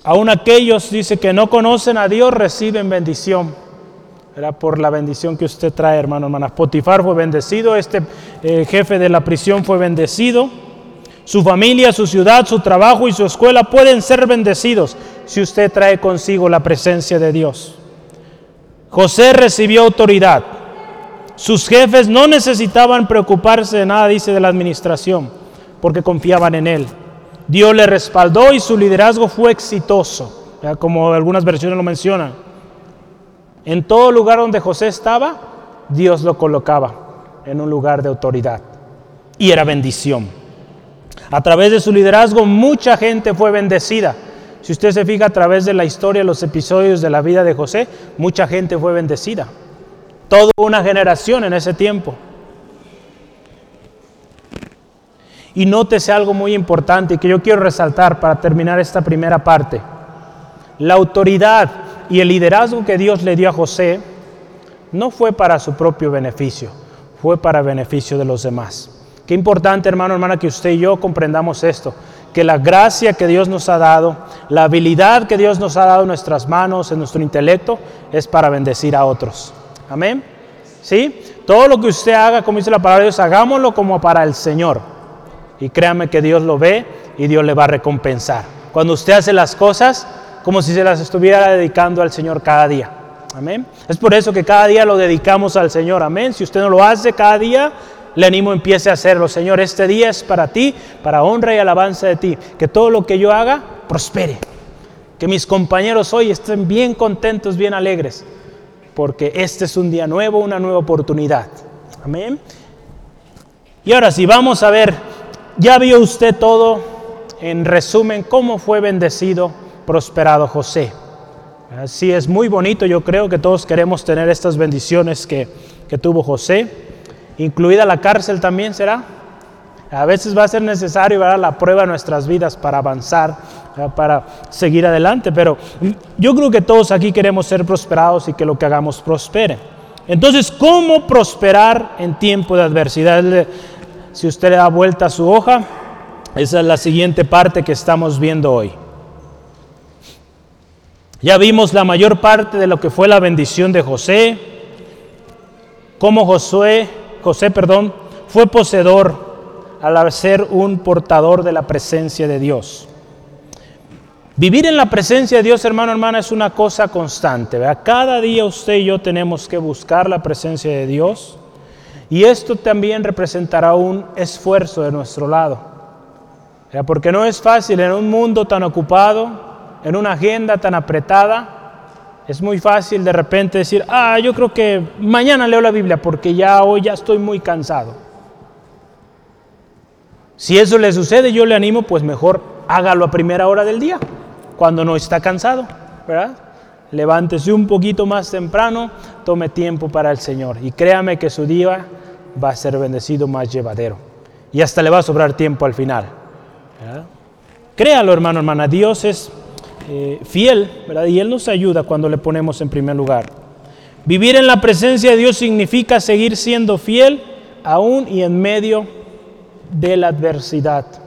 Aún aquellos, dice, que no conocen a Dios, reciben bendición. Era por la bendición que usted trae, hermano, hermana. Potifar fue bendecido, este eh, jefe de la prisión fue bendecido. Su familia, su ciudad, su trabajo y su escuela pueden ser bendecidos si usted trae consigo la presencia de Dios. José recibió autoridad. Sus jefes no necesitaban preocuparse de nada, dice, de la administración, porque confiaban en él. Dios le respaldó y su liderazgo fue exitoso, como algunas versiones lo mencionan. En todo lugar donde José estaba, Dios lo colocaba en un lugar de autoridad y era bendición. A través de su liderazgo mucha gente fue bendecida. Si usted se fija a través de la historia, los episodios de la vida de José, mucha gente fue bendecida. Toda una generación en ese tiempo. Y nótese algo muy importante que yo quiero resaltar para terminar esta primera parte. La autoridad y el liderazgo que Dios le dio a José no fue para su propio beneficio, fue para beneficio de los demás. Qué importante, hermano, hermana, que usted y yo comprendamos esto, que la gracia que Dios nos ha dado, la habilidad que Dios nos ha dado en nuestras manos, en nuestro intelecto, es para bendecir a otros. Amén. ¿Sí? Todo lo que usted haga, como dice la palabra de Dios, hagámoslo como para el Señor. Y créame que Dios lo ve y Dios le va a recompensar. Cuando usted hace las cosas como si se las estuviera dedicando al Señor cada día. Amén. Es por eso que cada día lo dedicamos al Señor. Amén. Si usted no lo hace cada día, le animo empiece a hacerlo. Señor, este día es para ti, para honra y alabanza de ti. Que todo lo que yo haga prospere. Que mis compañeros hoy estén bien contentos, bien alegres. Porque este es un día nuevo, una nueva oportunidad. Amén. Y ahora sí, vamos a ver, ya vio usted todo, en resumen, cómo fue bendecido, prosperado José. Así es muy bonito, yo creo que todos queremos tener estas bendiciones que, que tuvo José, incluida la cárcel también será. A veces va a ser necesario dar la prueba en nuestras vidas para avanzar, para seguir adelante, pero yo creo que todos aquí queremos ser prosperados y que lo que hagamos prospere. Entonces, ¿cómo prosperar en tiempo de adversidad? Si usted le da vuelta a su hoja, esa es la siguiente parte que estamos viendo hoy. Ya vimos la mayor parte de lo que fue la bendición de José, cómo Josué, José, perdón, fue poseedor al ser un portador de la presencia de Dios. Vivir en la presencia de Dios, hermano, hermana, es una cosa constante. Cada día usted y yo tenemos que buscar la presencia de Dios y esto también representará un esfuerzo de nuestro lado. Porque no es fácil en un mundo tan ocupado, en una agenda tan apretada, es muy fácil de repente decir, ah, yo creo que mañana leo la Biblia porque ya hoy ya estoy muy cansado. Si eso le sucede, yo le animo, pues mejor hágalo a primera hora del día, cuando no está cansado, ¿verdad? Levántese un poquito más temprano, tome tiempo para el Señor y créame que su día va a ser bendecido más llevadero y hasta le va a sobrar tiempo al final. Créalo, hermano, hermana, Dios es eh, fiel, ¿verdad? Y Él nos ayuda cuando le ponemos en primer lugar. Vivir en la presencia de Dios significa seguir siendo fiel aún y en medio de la adversidad.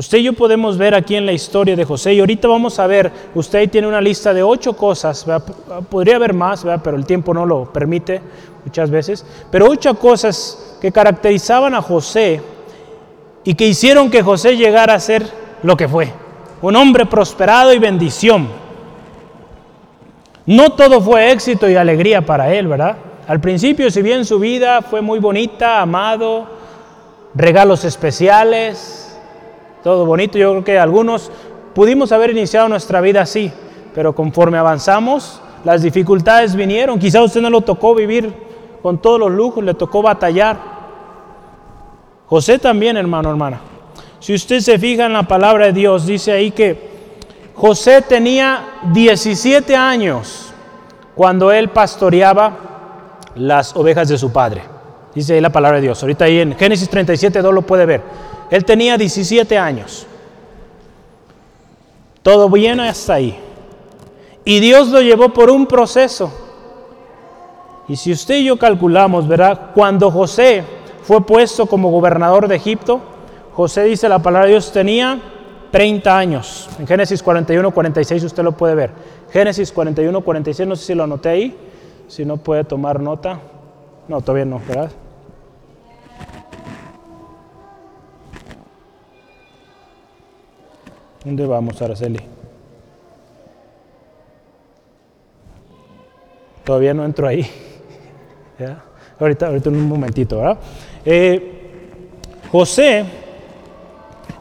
Usted y yo podemos ver aquí en la historia de José, y ahorita vamos a ver, usted tiene una lista de ocho cosas, podría haber más, pero el tiempo no lo permite muchas veces, pero ocho cosas que caracterizaban a José y que hicieron que José llegara a ser lo que fue, un hombre prosperado y bendición. No todo fue éxito y alegría para él, ¿verdad? Al principio, si bien su vida fue muy bonita, amado, regalos especiales, todo bonito. Yo creo que algunos pudimos haber iniciado nuestra vida así, pero conforme avanzamos, las dificultades vinieron. Quizá usted no lo tocó vivir con todos los lujos, le tocó batallar. José también, hermano, hermana. Si usted se fija en la palabra de Dios, dice ahí que José tenía 17 años cuando él pastoreaba las ovejas de su padre. Dice ahí la palabra de Dios. Ahorita ahí en Génesis 37, 2 lo puede ver. Él tenía 17 años. Todo bien hasta ahí. Y Dios lo llevó por un proceso. Y si usted y yo calculamos, ¿verdad? Cuando José fue puesto como gobernador de Egipto, José dice la palabra de Dios tenía 30 años. En Génesis 41, 46 usted lo puede ver. Génesis 41, 46, no sé si lo anoté ahí. Si no puede tomar nota. No, todavía no, ¿verdad? ¿Dónde vamos, Araceli? Todavía no entro ahí. Ahorita, ahorita en un momentito, ¿verdad? Eh, José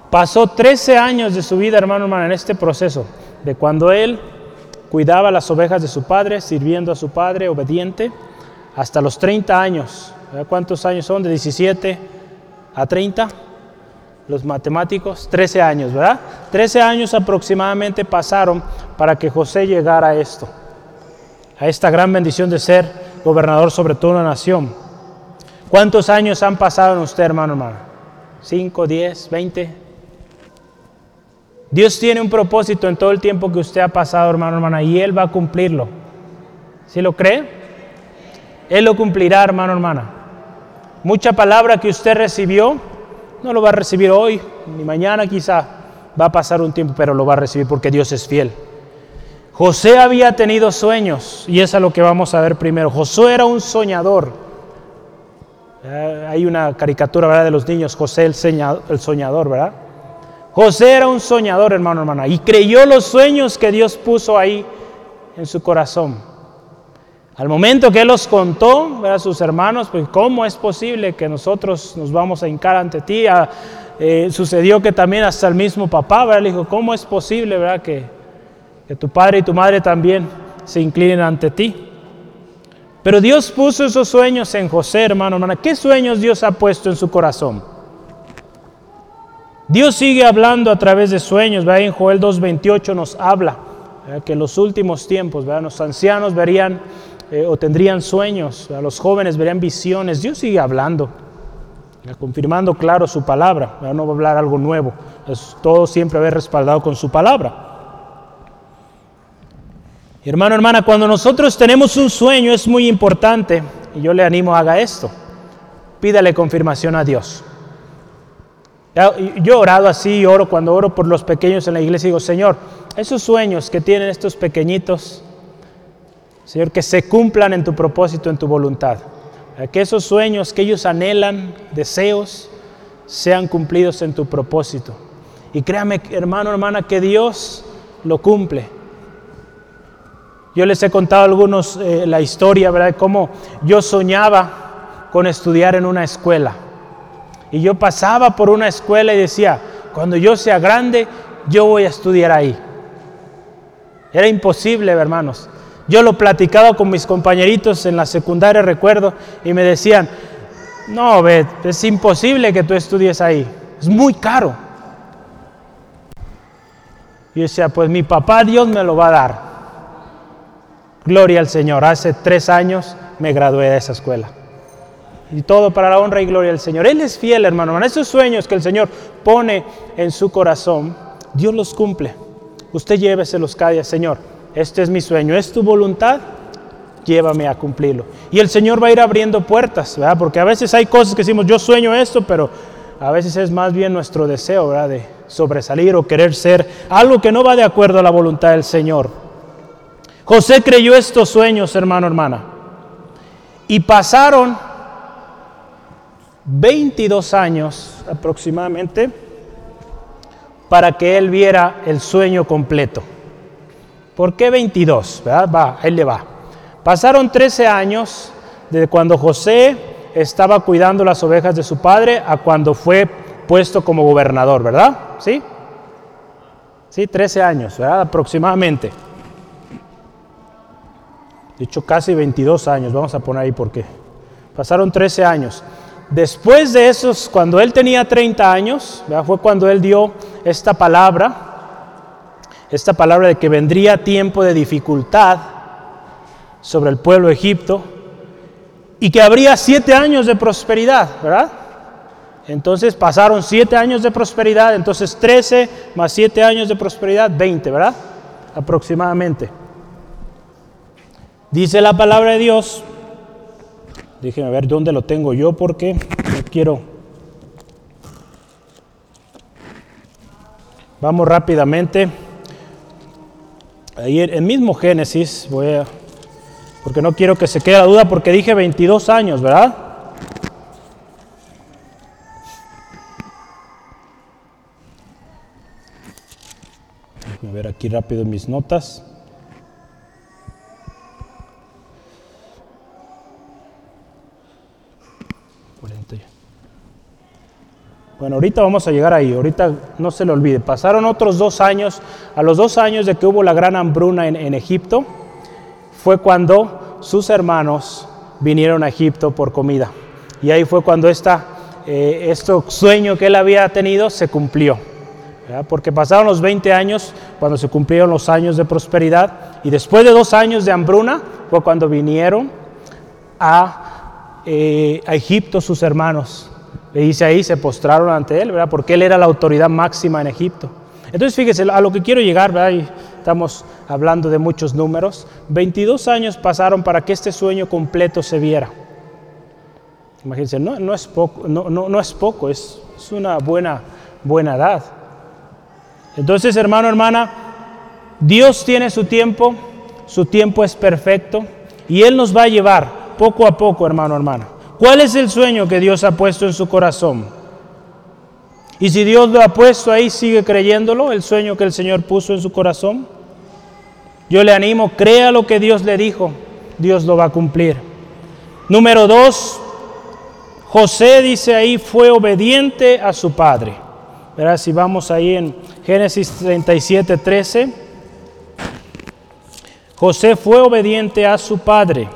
pasó 13 años de su vida, hermano, hermano, en este proceso, de cuando él cuidaba las ovejas de su padre, sirviendo a su padre, obediente, hasta los 30 años. ¿Cuántos años son? De 17 a 30 los matemáticos, 13 años, ¿verdad? 13 años aproximadamente pasaron para que José llegara a esto, a esta gran bendición de ser gobernador sobre toda una nación. ¿Cuántos años han pasado en usted, hermano, hermano? ¿5, 10, 20? Dios tiene un propósito en todo el tiempo que usted ha pasado, hermano, hermana, y Él va a cumplirlo. ¿Sí lo cree? Él lo cumplirá, hermano, hermana. Mucha palabra que usted recibió, no lo va a recibir hoy, ni mañana quizá. Va a pasar un tiempo, pero lo va a recibir porque Dios es fiel. José había tenido sueños y es a lo que vamos a ver primero. José era un soñador. Eh, hay una caricatura ¿verdad? de los niños, José el, el soñador, ¿verdad? José era un soñador, hermano, hermana, y creyó los sueños que Dios puso ahí en su corazón. Al momento que él los contó a sus hermanos, pues cómo es posible que nosotros nos vamos a hincar ante ti. Ah, eh, sucedió que también hasta el mismo papá ¿verdad? le dijo, ¿cómo es posible ¿verdad? Que, tu padre y tu madre también se inclinen ante ti? Pero Dios puso esos sueños en José, hermano, hermana. ¿Qué sueños Dios ha puesto en su corazón? Dios sigue hablando a través de sueños. ¿verdad? En Joel 2.28 nos habla que en los últimos tiempos ¿verdad? los ancianos verían eh, o tendrían sueños, los jóvenes verían visiones. Dios sigue hablando, confirmando claro su palabra. No va a hablar algo nuevo. Es todo siempre haber respaldado con su palabra. Hermano, hermana, cuando nosotros tenemos un sueño es muy importante, y yo le animo a haga esto, pídale confirmación a Dios. Yo he orado así, oro cuando oro por los pequeños en la iglesia, digo, Señor, esos sueños que tienen estos pequeñitos, Señor, que se cumplan en tu propósito, en tu voluntad. Que esos sueños que ellos anhelan, deseos, sean cumplidos en tu propósito. Y créame, hermano, hermana, que Dios lo cumple. Yo les he contado a algunos eh, la historia, ¿verdad? Cómo yo soñaba con estudiar en una escuela. Y yo pasaba por una escuela y decía, cuando yo sea grande, yo voy a estudiar ahí. Era imposible, hermanos. Yo lo platicaba con mis compañeritos en la secundaria, recuerdo, y me decían, no, Bet, es imposible que tú estudies ahí. Es muy caro. Yo decía, pues mi papá Dios me lo va a dar. Gloria al Señor. Hace tres años me gradué de esa escuela. Y todo para la honra y gloria del Señor. Él es fiel, hermano. Esos sueños que el Señor pone en su corazón, Dios los cumple. Usted lléveselos cada día, Señor. Este es mi sueño, es tu voluntad, llévame a cumplirlo. Y el Señor va a ir abriendo puertas, ¿verdad? Porque a veces hay cosas que decimos, yo sueño esto, pero a veces es más bien nuestro deseo, ¿verdad? De sobresalir o querer ser algo que no va de acuerdo a la voluntad del Señor. José creyó estos sueños, hermano, hermana. Y pasaron 22 años aproximadamente para que él viera el sueño completo. ¿Por qué 22? Va, él le va. Pasaron 13 años desde cuando José estaba cuidando las ovejas de su padre a cuando fue puesto como gobernador, ¿verdad? ¿Sí? Sí, 13 años, ¿verdad? Aproximadamente. De hecho, casi 22 años, vamos a poner ahí por qué. Pasaron 13 años. Después de esos, cuando él tenía 30 años, fue cuando él dio esta palabra, esta palabra de que vendría tiempo de dificultad sobre el pueblo de Egipto y que habría siete años de prosperidad, ¿verdad? Entonces pasaron siete años de prosperidad, entonces 13 más siete años de prosperidad, 20, ¿verdad? Aproximadamente. Dice la palabra de Dios Déjenme ver dónde lo tengo yo porque no quiero. Vamos rápidamente. Ahí en mismo Génesis, voy a, porque no quiero que se quede duda, porque dije 22 años, ¿verdad? Déjenme ver aquí rápido mis notas. Bueno, ahorita vamos a llegar ahí, ahorita no se le olvide. Pasaron otros dos años, a los dos años de que hubo la gran hambruna en, Egipto, fue cuando sus hermanos vinieron a Egipto por comida. Y ahí fue cuando esta, este sueño que él había tenido se cumplió. Porque pasaron los 20 años cuando se cumplieron los años de prosperidad y después de dos años de hambruna fue cuando vinieron a, eh, a Egipto sus hermanos le dice ahí, se postraron ante él, ¿verdad? Porque él era la autoridad máxima en Egipto. Entonces, fíjese, a lo que quiero llegar, ¿verdad? Y estamos hablando de muchos números. 22 años pasaron para que este sueño completo se viera. Imagínense, no, no es poco, no, no, no es, poco es, es una buena, buena edad. Entonces, hermano, hermana, Dios tiene su tiempo, su tiempo es perfecto y Él nos va a llevar poco a poco, hermano, hermana ¿Cuál es el sueño que Dios ha puesto en su corazón? Y si Dios lo ha puesto ahí, sigue creyéndolo, el sueño que el Señor puso en su corazón. Yo le animo, crea lo que Dios le dijo, Dios lo va a cumplir. Número dos, José dice ahí, fue obediente a su padre. Verá, si vamos ahí en Génesis 37, 13. José fue obediente a su padre.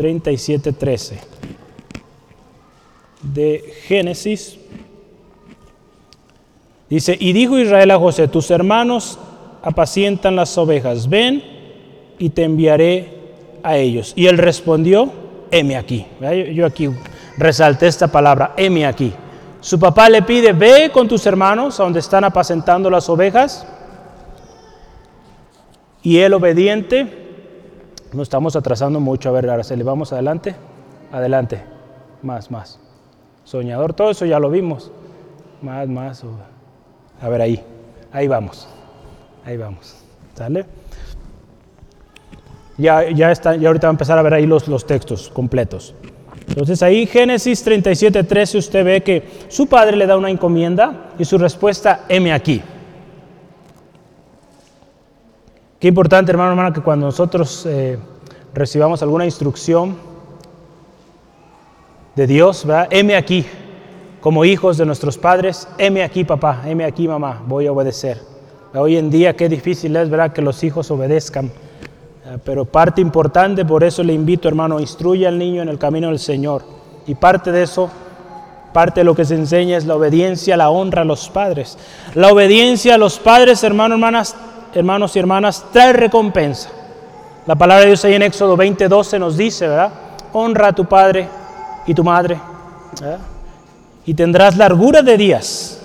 37, 13 de Génesis. Dice, y dijo Israel a José, tus hermanos apacientan las ovejas, ven y te enviaré a ellos. Y él respondió, heme aquí. Yo aquí resalté esta palabra, heme aquí. Su papá le pide, ve con tus hermanos a donde están apacentando las ovejas. Y él obediente, no estamos atrasando mucho, a ver, le vamos adelante, adelante, más, más. Soñador, todo eso ya lo vimos. Más, más. A ver ahí, ahí vamos, ahí vamos. ¿Sale? Ya, ya, está, ya ahorita va a empezar a ver ahí los, los textos completos. Entonces ahí Génesis 37, 13 usted ve que su padre le da una encomienda y su respuesta, heme aquí. Qué importante, hermano, hermana, que cuando nosotros eh, recibamos alguna instrucción de Dios, ¿verdad? Heme aquí, como hijos de nuestros padres, heme aquí, papá, heme aquí, mamá, voy a obedecer. Hoy en día qué difícil es, ¿verdad?, que los hijos obedezcan. Eh, pero parte importante, por eso le invito, hermano, instruye al niño en el camino del Señor. Y parte de eso, parte de lo que se enseña es la obediencia, la honra a los padres. La obediencia a los padres, hermano, hermanas, hermanos y hermanas, trae recompensa. La palabra de Dios ahí en Éxodo 20, 12 nos dice, ¿verdad? Honra a tu padre y tu madre, y tendrás largura de días.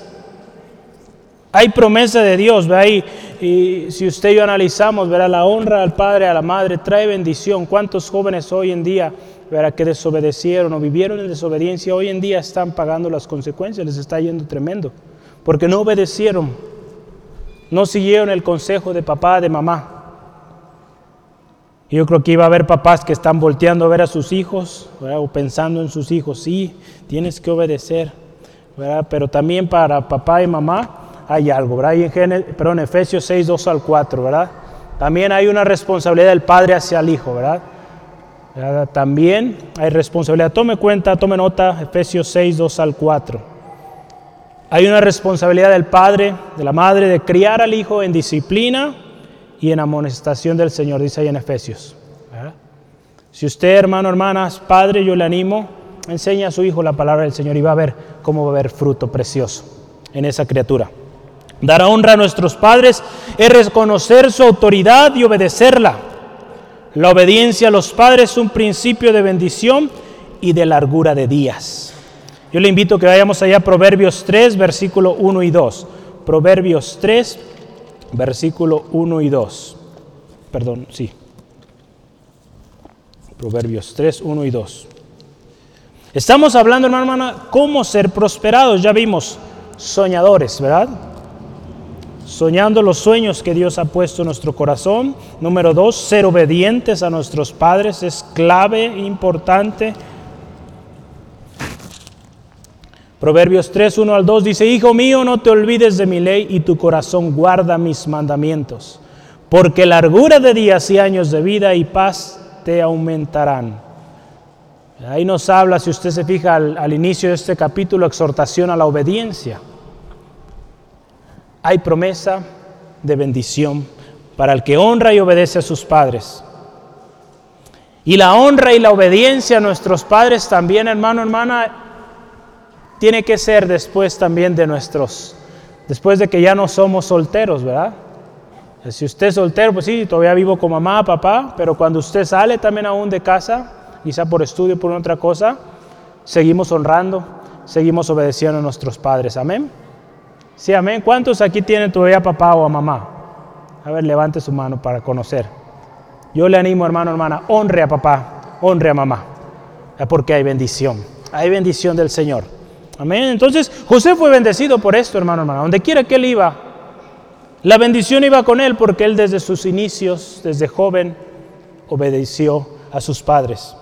Hay promesa de Dios, ¿verdad? Y, si usted y yo analizamos, verá, la honra al padre, a la madre, trae bendición. ¿Cuántos jóvenes hoy en día, verá, que desobedecieron o vivieron en desobediencia, hoy en día están pagando las consecuencias, les está yendo tremendo, porque no obedecieron no siguieron el consejo de papá, de mamá. Yo creo que iba a haber papás que están volteando a ver a sus hijos o pensando en sus hijos. Sí, tienes que obedecer. Pero también para papá y mamá hay algo. ¿verdad? pero en Efesios 6, 2 al 4. ¿verdad? También hay una responsabilidad del padre hacia el hijo. ¿verdad? También hay responsabilidad. Tome cuenta, tome nota, Efesios 6, 2 al 4. Hay una responsabilidad del padre, de la madre, de criar al hijo en disciplina y en amonestación del Señor, dice ahí en Efesios. Si usted, hermano, hermanas, padre, yo le animo, enseña a su hijo la palabra del Señor y va a ver cómo va a haber fruto precioso en esa criatura. Dar honra a nuestros padres es reconocer su autoridad y obedecerla. La obediencia a los padres es un principio de bendición y de largura de días. Yo le invito a que vayamos allá a Proverbios 3, versículo 1 y 2. Proverbios 3, versículo 1 y 2. Perdón, sí. Proverbios 3, 1 y 2. Estamos hablando, hermano, hermana, cómo ser prosperados. Ya vimos, soñadores, ¿verdad? Soñando los sueños que Dios ha puesto en nuestro corazón. Número dos, ser obedientes a nuestros padres es clave, importante. Proverbios 3, 1 al 2 dice, Hijo mío, no te olvides de mi ley y tu corazón guarda mis mandamientos, porque largura de días y años de vida y paz te aumentarán. Ahí nos habla, si usted se fija al, al inicio de este capítulo, exhortación a la obediencia. Hay promesa de bendición para el que honra y obedece a sus padres. Y la honra y la obediencia a nuestros padres también, hermano, hermana, tiene que ser después también de nuestros, después de que ya no somos solteros, ¿verdad? Si usted es soltero, pues sí, todavía vivo con mamá, papá, pero cuando usted sale también aún de casa, quizá por estudio, por otra cosa, seguimos honrando, seguimos obedeciendo a nuestros padres. Amén. Sí, amén. ¿Cuántos aquí tienen todavía papá o a mamá? A ver, levante su mano para conocer. Yo le animo, hermano, hermana, honre a papá, honre a mamá, porque hay bendición, hay bendición del Señor. Amén. Entonces José fue bendecido por esto, hermano, hermano. Donde quiera que él iba, la bendición iba con él porque él desde sus inicios, desde joven, obedeció a sus padres.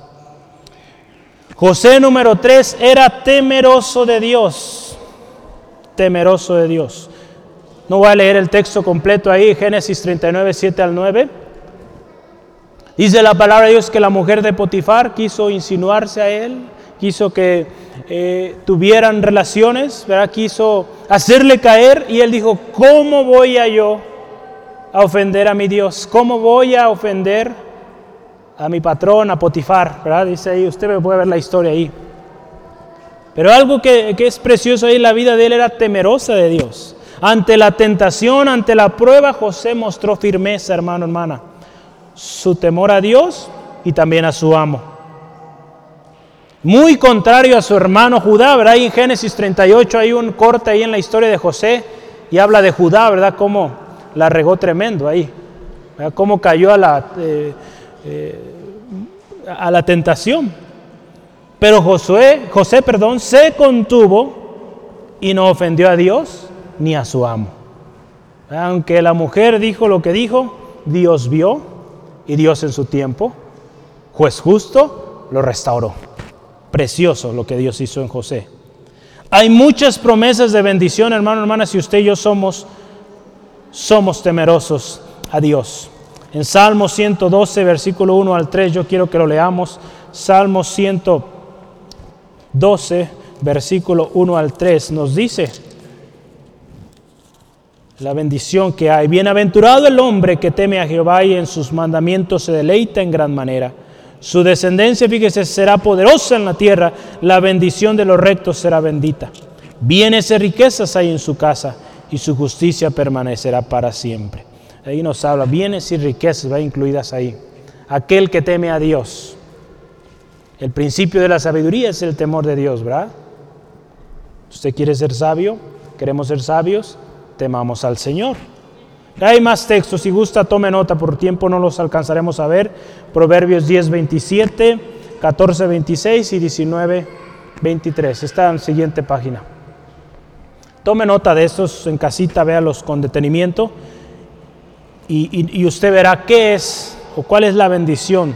José número 3 era temeroso de Dios, temeroso de Dios. No voy a leer el texto completo ahí, Génesis 39, 7 al 9. Dice la palabra de Dios que la mujer de Potifar quiso insinuarse a él, quiso que eh, tuvieran relaciones, ¿verdad? quiso hacerle caer y él dijo, ¿cómo voy a yo a ofender a mi Dios? ¿Cómo voy a ofender a mi patrón, a Potifar, ¿verdad? Dice ahí, usted puede ver la historia ahí. Pero algo que, que es precioso ahí, la vida de él era temerosa de Dios. Ante la tentación, ante la prueba, José mostró firmeza, hermano, hermana. Su temor a Dios y también a su amo. Muy contrario a su hermano Judá, ¿verdad? Ahí en Génesis 38 hay un corte ahí en la historia de José y habla de Judá, ¿verdad? Cómo la regó tremendo ahí. ¿verdad? Cómo cayó a la, eh, eh, a la tentación. Pero Josué, José, perdón, se contuvo y no ofendió a Dios ni a su amo. Aunque la mujer dijo lo que dijo, Dios vio y Dios en su tiempo, juez justo, lo restauró. Precioso lo que Dios hizo en José. Hay muchas promesas de bendición, hermano, hermana, si usted y yo somos, somos temerosos a Dios. En Salmo 112, versículo 1 al 3, yo quiero que lo leamos. Salmo 112, versículo 1 al 3, nos dice la bendición que hay. Bienaventurado el hombre que teme a Jehová y en sus mandamientos se deleita en gran manera. Su descendencia, fíjese, será poderosa en la tierra, la bendición de los rectos será bendita. Bienes y riquezas hay en su casa y su justicia permanecerá para siempre. Ahí nos habla, bienes y riquezas va incluidas ahí. Aquel que teme a Dios. El principio de la sabiduría es el temor de Dios, ¿verdad? ¿Usted quiere ser sabio? ¿Queremos ser sabios? Temamos al Señor. Hay más textos, si gusta tome nota, por tiempo no los alcanzaremos a ver. Proverbios 10, 27, 14, 26 y 19, 23. Está en la siguiente página. Tome nota de estos en casita, véalos con detenimiento y, y, y usted verá qué es o cuál es la bendición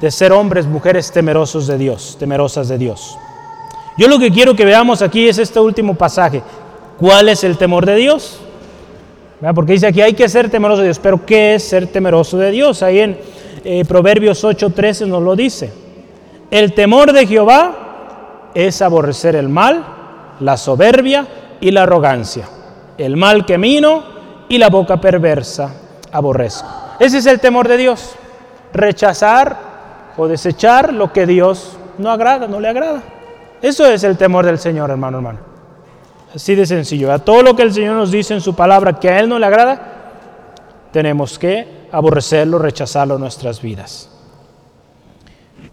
de ser hombres, mujeres temerosos de Dios, temerosas de Dios. Yo lo que quiero que veamos aquí es este último pasaje. ¿Cuál es el temor de Dios? Porque dice aquí hay que ser temeroso de Dios, pero ¿qué es ser temeroso de Dios? Ahí en eh, Proverbios 8:13 nos lo dice. El temor de Jehová es aborrecer el mal, la soberbia y la arrogancia. El mal que mino y la boca perversa aborrezco. Ese es el temor de Dios. Rechazar o desechar lo que Dios no agrada, no le agrada. Eso es el temor del Señor, hermano, hermano. Así de sencillo. A todo lo que el Señor nos dice en su palabra que a Él no le agrada, tenemos que aborrecerlo, rechazarlo en nuestras vidas.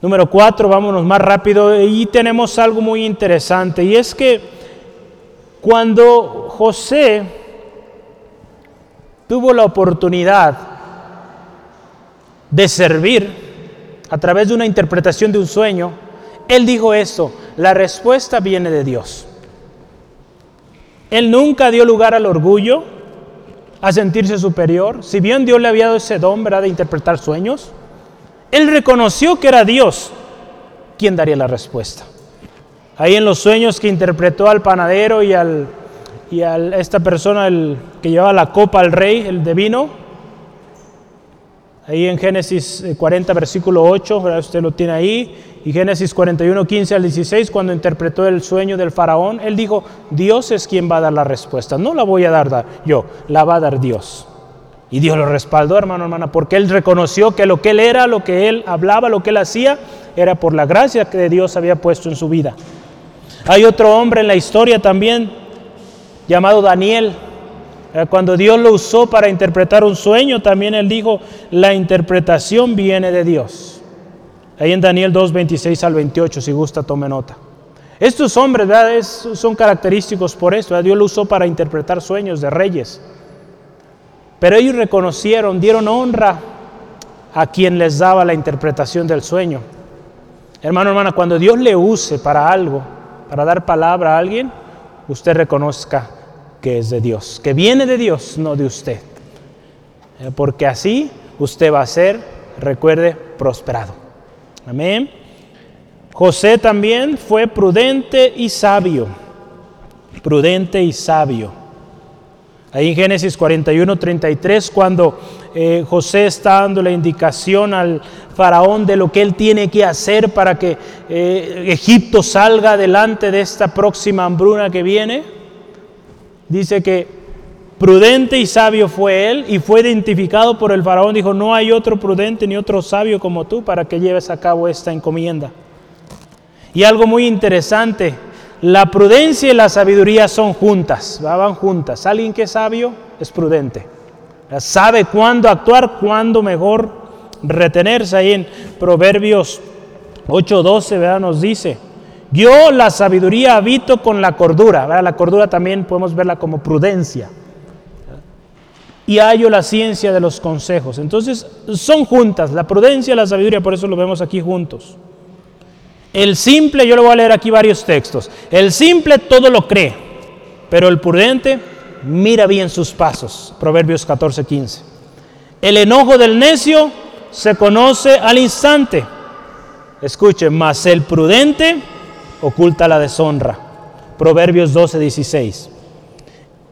Número cuatro, vámonos más rápido. Y tenemos algo muy interesante. Y es que cuando José tuvo la oportunidad de servir a través de una interpretación de un sueño, él dijo esto, la respuesta viene de Dios. Él nunca dio lugar al orgullo, a sentirse superior. Si bien Dios le había dado ese don, ¿verdad?, de interpretar sueños, él reconoció que era Dios quien daría la respuesta. Ahí en los sueños que interpretó al panadero y, al, y a esta persona el, que llevaba la copa al rey, el de vino, ahí en Génesis 40, versículo 8, ¿verdad? usted lo tiene ahí, y Génesis 41, 15 al 16, cuando interpretó el sueño del faraón, él dijo, Dios es quien va a dar la respuesta, no la voy a dar yo, la va a dar Dios. Y Dios lo respaldó, hermano, hermana, porque él reconoció que lo que él era, lo que él hablaba, lo que él hacía, era por la gracia que Dios había puesto en su vida. Hay otro hombre en la historia también, llamado Daniel. Eh, cuando Dios lo usó para interpretar un sueño, también él dijo, la interpretación viene de Dios. Ahí en Daniel 2, 26 al 28, si gusta, tome nota. Estos hombres ¿verdad? son característicos por esto. Dios lo usó para interpretar sueños de reyes. Pero ellos reconocieron, dieron honra a quien les daba la interpretación del sueño. Hermano, hermana, cuando Dios le use para algo, para dar palabra a alguien, usted reconozca que es de Dios, que viene de Dios, no de usted. Eh, porque así usted va a ser, recuerde, prosperado. Amén. José también fue prudente y sabio. Prudente y sabio. Ahí en Génesis 41, 33, cuando eh, José está dando la indicación al faraón de lo que él tiene que hacer para que eh, Egipto salga delante de esta próxima hambruna que viene, dice que Prudente y sabio fue él y fue identificado por el faraón. Dijo, no hay otro prudente ni otro sabio como tú para que lleves a cabo esta encomienda. Y algo muy interesante, la prudencia y la sabiduría son juntas, van juntas. Alguien que es sabio es prudente. Sabe cuándo actuar, cuándo mejor retenerse. Ahí en Proverbios 8:12 nos dice, yo la sabiduría habito con la cordura. La cordura también podemos verla como prudencia y hallo la ciencia de los consejos. Entonces son juntas, la prudencia y la sabiduría, por eso lo vemos aquí juntos. El simple, yo le voy a leer aquí varios textos. El simple todo lo cree, pero el prudente mira bien sus pasos. Proverbios 14, 15. El enojo del necio se conoce al instante. Escuchen, mas el prudente oculta la deshonra. Proverbios 12, 16.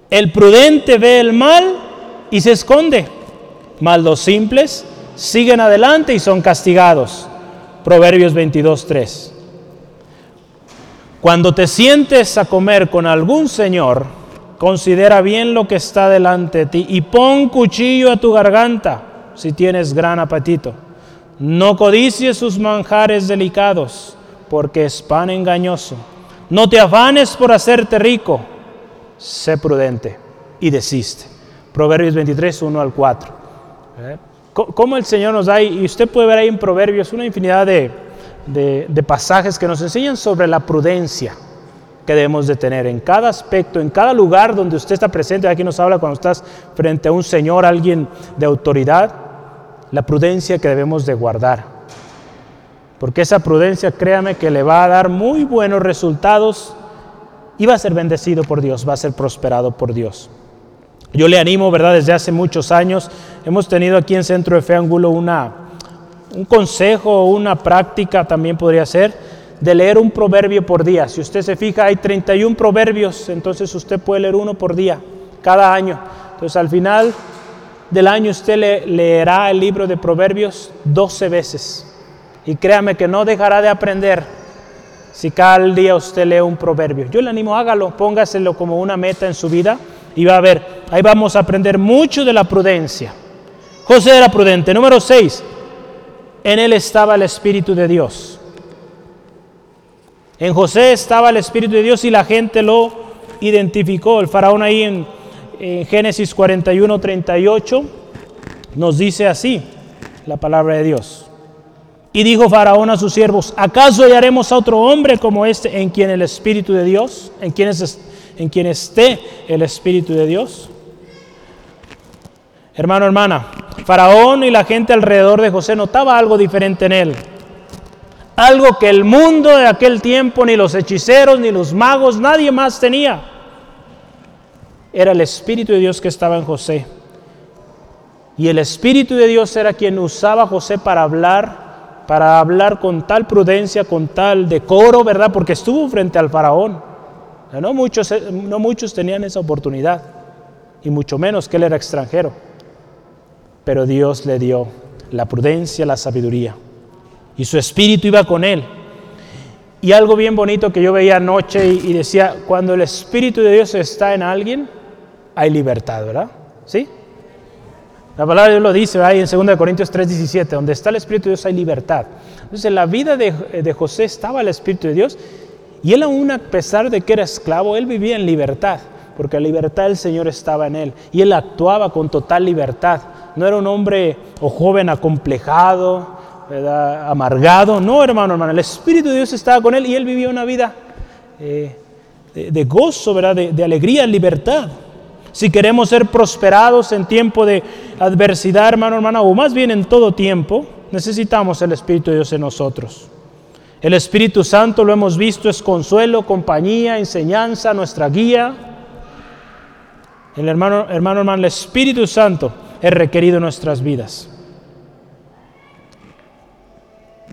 El prudente ve el mal y se esconde. Mas simples siguen adelante y son castigados. Proverbios 22.3. Cuando te sientes a comer con algún señor, considera bien lo que está delante de ti y pon cuchillo a tu garganta si tienes gran apetito. No codicies sus manjares delicados, porque es pan engañoso. No te afanes por hacerte rico, sé prudente y desiste. Proverbios 23, 1 al 4. ¿Eh? ¿Cómo el Señor nos da? Y usted puede ver ahí en Proverbios una infinidad de, de, pasajes que nos enseñan sobre la prudencia que debemos de tener en cada aspecto, en cada lugar donde usted está presente. Aquí nos habla cuando estás frente a un Señor, alguien de autoridad, la prudencia que debemos de guardar. Porque esa prudencia, créame, que le va a dar muy buenos resultados y va a ser bendecido por Dios, va a ser prosperado por Dios. Yo le animo, ¿verdad? Desde hace muchos años hemos tenido aquí en Centro de Fe Ángulo una, un consejo, una práctica también podría ser, de leer un proverbio por día. Si usted se fija, hay 31 proverbios, entonces usted puede leer uno por día, cada año. Entonces al final del año usted le, leerá el libro de proverbios 12 veces. Y créame que no dejará de aprender si cada día usted lee un proverbio. Yo le animo, hágalo, póngaselo como una meta en su vida y va a ver, ahí vamos a aprender mucho de la prudencia. José era prudente. Número 6, en él estaba el Espíritu de Dios. En José estaba el Espíritu de Dios y la gente lo identificó. El faraón ahí en, Génesis 41, 38 nos dice así la palabra de Dios. Y dijo Faraón a sus siervos, ¿acaso hallaremos a otro hombre como este en quien el Espíritu de Dios, en quien en quien esté el Espíritu de Dios. Hermano, hermana, Faraón y la gente alrededor de José notaba algo diferente en él. Algo que el mundo de aquel tiempo, ni los hechiceros, ni los magos, nadie más tenía. Era el Espíritu de Dios que estaba en José. Y el Espíritu de Dios era quien usaba a José para hablar, para hablar con tal prudencia, con tal decoro, ¿verdad? Porque estuvo frente al faraón. No muchos, eh, no muchos tenían esa oportunidad, y mucho menos que él era extranjero. Pero Dios le dio la prudencia, la sabiduría, y su espíritu iba con él. Y algo bien bonito que yo veía anoche y, decía, cuando el espíritu de Dios está en alguien, hay libertad, ¿verdad? ¿Sí? La palabra de Dios lo dice ahí en 2 Corintios 3:17, donde está el Espíritu de Dios hay libertad. Entonces en la vida de, de José estaba el Espíritu de Dios y él aún a pesar de que era esclavo, él vivía en libertad, porque la libertad del Señor estaba en él. Y él actuaba con total libertad. No era un hombre o joven acomplejado, amargado. No, hermano, hermano. El Espíritu de Dios estaba con él y él vivía una vida eh, de, gozo, ¿verdad? De, de alegría, libertad. Si queremos ser prosperados en tiempo de adversidad, hermano, hermana, o más bien en todo tiempo, necesitamos el Espíritu de Dios en nosotros. El Espíritu Santo, lo hemos visto, es consuelo, compañía, enseñanza, nuestra guía. El hermano, hermano, hermano, el Espíritu Santo es requerido nuestras vidas.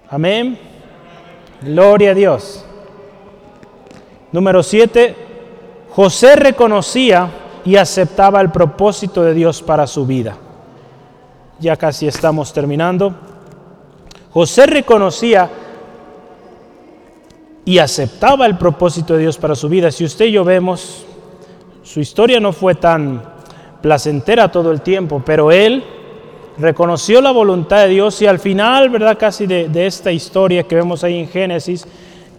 Amén. Gloria a Dios. Número siete, José reconocía y aceptaba el propósito de Dios para su vida. Ya casi estamos terminando. José reconocía y aceptaba el propósito de Dios para su vida. Si usted y yo vemos, su historia no fue tan placentera todo el tiempo, pero él reconoció la voluntad de Dios y al final, ¿verdad? Casi de, esta historia que vemos ahí en Génesis,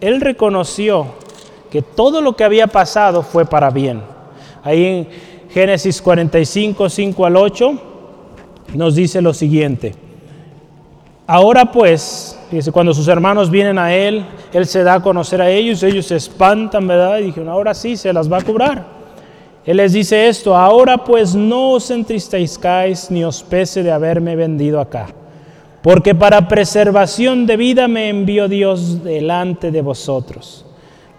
él reconoció que todo lo que había pasado fue para bien. Ahí en Génesis 45, 5 al 8, nos dice lo siguiente. Ahora pues, cuando sus hermanos vienen a él, él se da a conocer a ellos, ellos se espantan, ¿verdad? Y dijeron, ahora sí, se las va a cobrar. Él les dice esto, ahora pues no os entristezcáis ni os pese de haberme vendido acá, porque para preservación de vida me envió Dios delante de vosotros.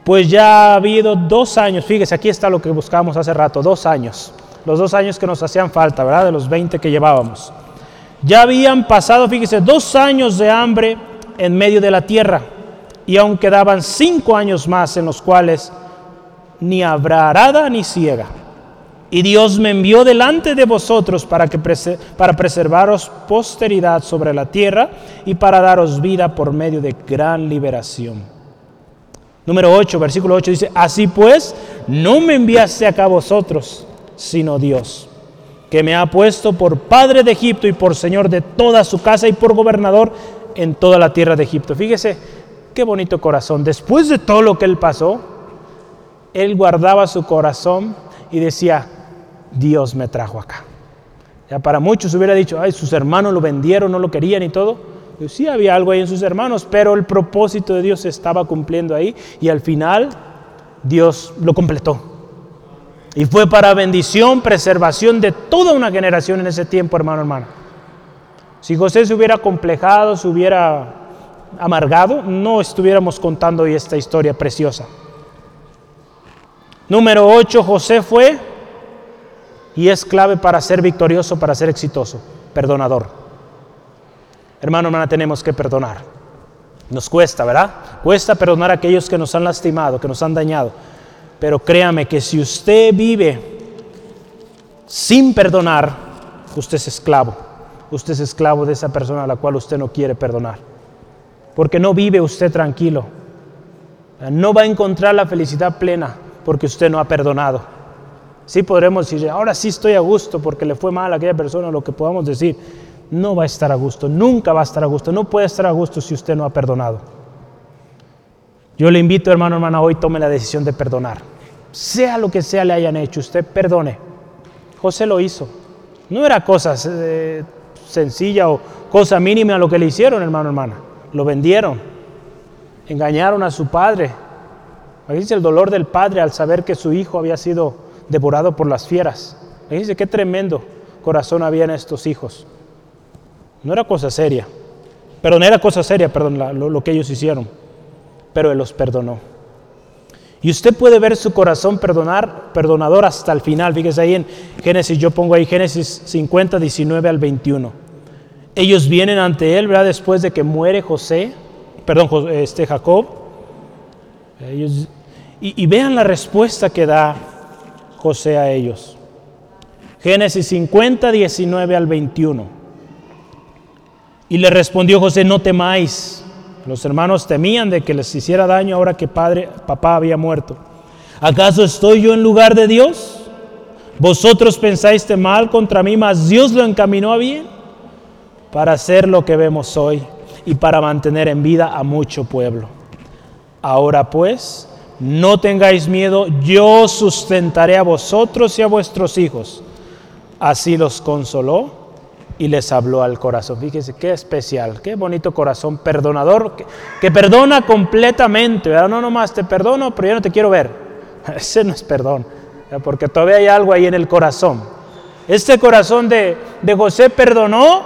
Pues ya ha habido dos años, fíjese, aquí está lo que buscábamos hace rato, dos años, los dos años que nos hacían falta, ¿verdad? De los 20 que llevábamos. Ya habían pasado, fíjese, dos años de hambre en medio de la tierra, y aún quedaban cinco años más en los cuales ni habrá arada ni ciega. Y Dios me envió delante de vosotros para, que para preservaros posteridad sobre la tierra y para daros vida por medio de gran liberación. Número 8, versículo 8 dice, así pues, no me enviaste acá vosotros, sino Dios, que me ha puesto por padre de Egipto y por señor de toda su casa y por gobernador en toda la tierra de Egipto. Fíjese, qué bonito corazón. Después de todo lo que él pasó, él guardaba su corazón y decía, Dios me trajo acá. Ya para muchos hubiera dicho, ay, sus hermanos lo vendieron, no lo querían y todo. Pues sí había algo ahí en sus hermanos, pero el propósito de Dios se estaba cumpliendo ahí y al final Dios lo completó. Y fue para bendición, preservación de toda una generación en ese tiempo, hermano, hermano. Si José se hubiera complejado, se hubiera amargado, no estuviéramos contando hoy esta historia preciosa. Número 8, José fue y es clave para ser victorioso, para ser exitoso, perdonador. Hermano, hermana, tenemos que perdonar. Nos cuesta, ¿verdad? Cuesta perdonar a aquellos que nos han lastimado, que nos han dañado. Pero créame que si usted vive sin perdonar, usted es esclavo. Usted es esclavo de esa persona a la cual usted no quiere perdonar. Porque no vive usted tranquilo. No va a encontrar la felicidad plena porque usted no ha perdonado. Sí podremos decir, ahora sí estoy a gusto porque le fue mal a aquella persona, lo que podamos decir. No va a estar a gusto, nunca va a estar a gusto, no puede estar a gusto si usted no ha perdonado. Yo le invito, hermano, hermana, hoy tome la decisión de perdonar. Sea lo que sea le hayan hecho, usted perdone. José lo hizo. No era cosa eh, sencilla o cosa mínima lo que le hicieron, hermano, hermana. Lo vendieron. Engañaron a su padre. dice el dolor del padre al saber que su hijo había sido devorado por las fieras. Dice, qué tremendo corazón había en estos hijos. No era cosa seria, pero no era cosa seria, perdón, lo, lo que ellos hicieron, pero Él los perdonó. Y usted puede ver su corazón perdonar, perdonador hasta el final. Fíjese ahí en Génesis, yo pongo ahí Génesis 50, 19 al 21. Ellos vienen ante él, ¿verdad? Después de que muere José, perdón, este Jacob. Ellos, y, y vean la respuesta que da José a ellos. Génesis 50, 19 al 21. Y le respondió José, no temáis. Los hermanos temían de que les hiciera daño ahora que padre, papá había muerto. ¿Acaso estoy yo en lugar de Dios? Vosotros pensáis mal contra mí, mas Dios lo encaminó a bien para hacer lo que vemos hoy y para mantener en vida a mucho pueblo. Ahora pues, no tengáis miedo, yo sustentaré a vosotros y a vuestros hijos. Así los consoló y les habló al corazón. Fíjese qué especial, qué bonito corazón perdonador, que, perdona completamente. No nomás te perdono, pero ya no te quiero ver. Ese no es perdón, porque todavía hay algo ahí en el corazón. Este corazón de, de José perdonó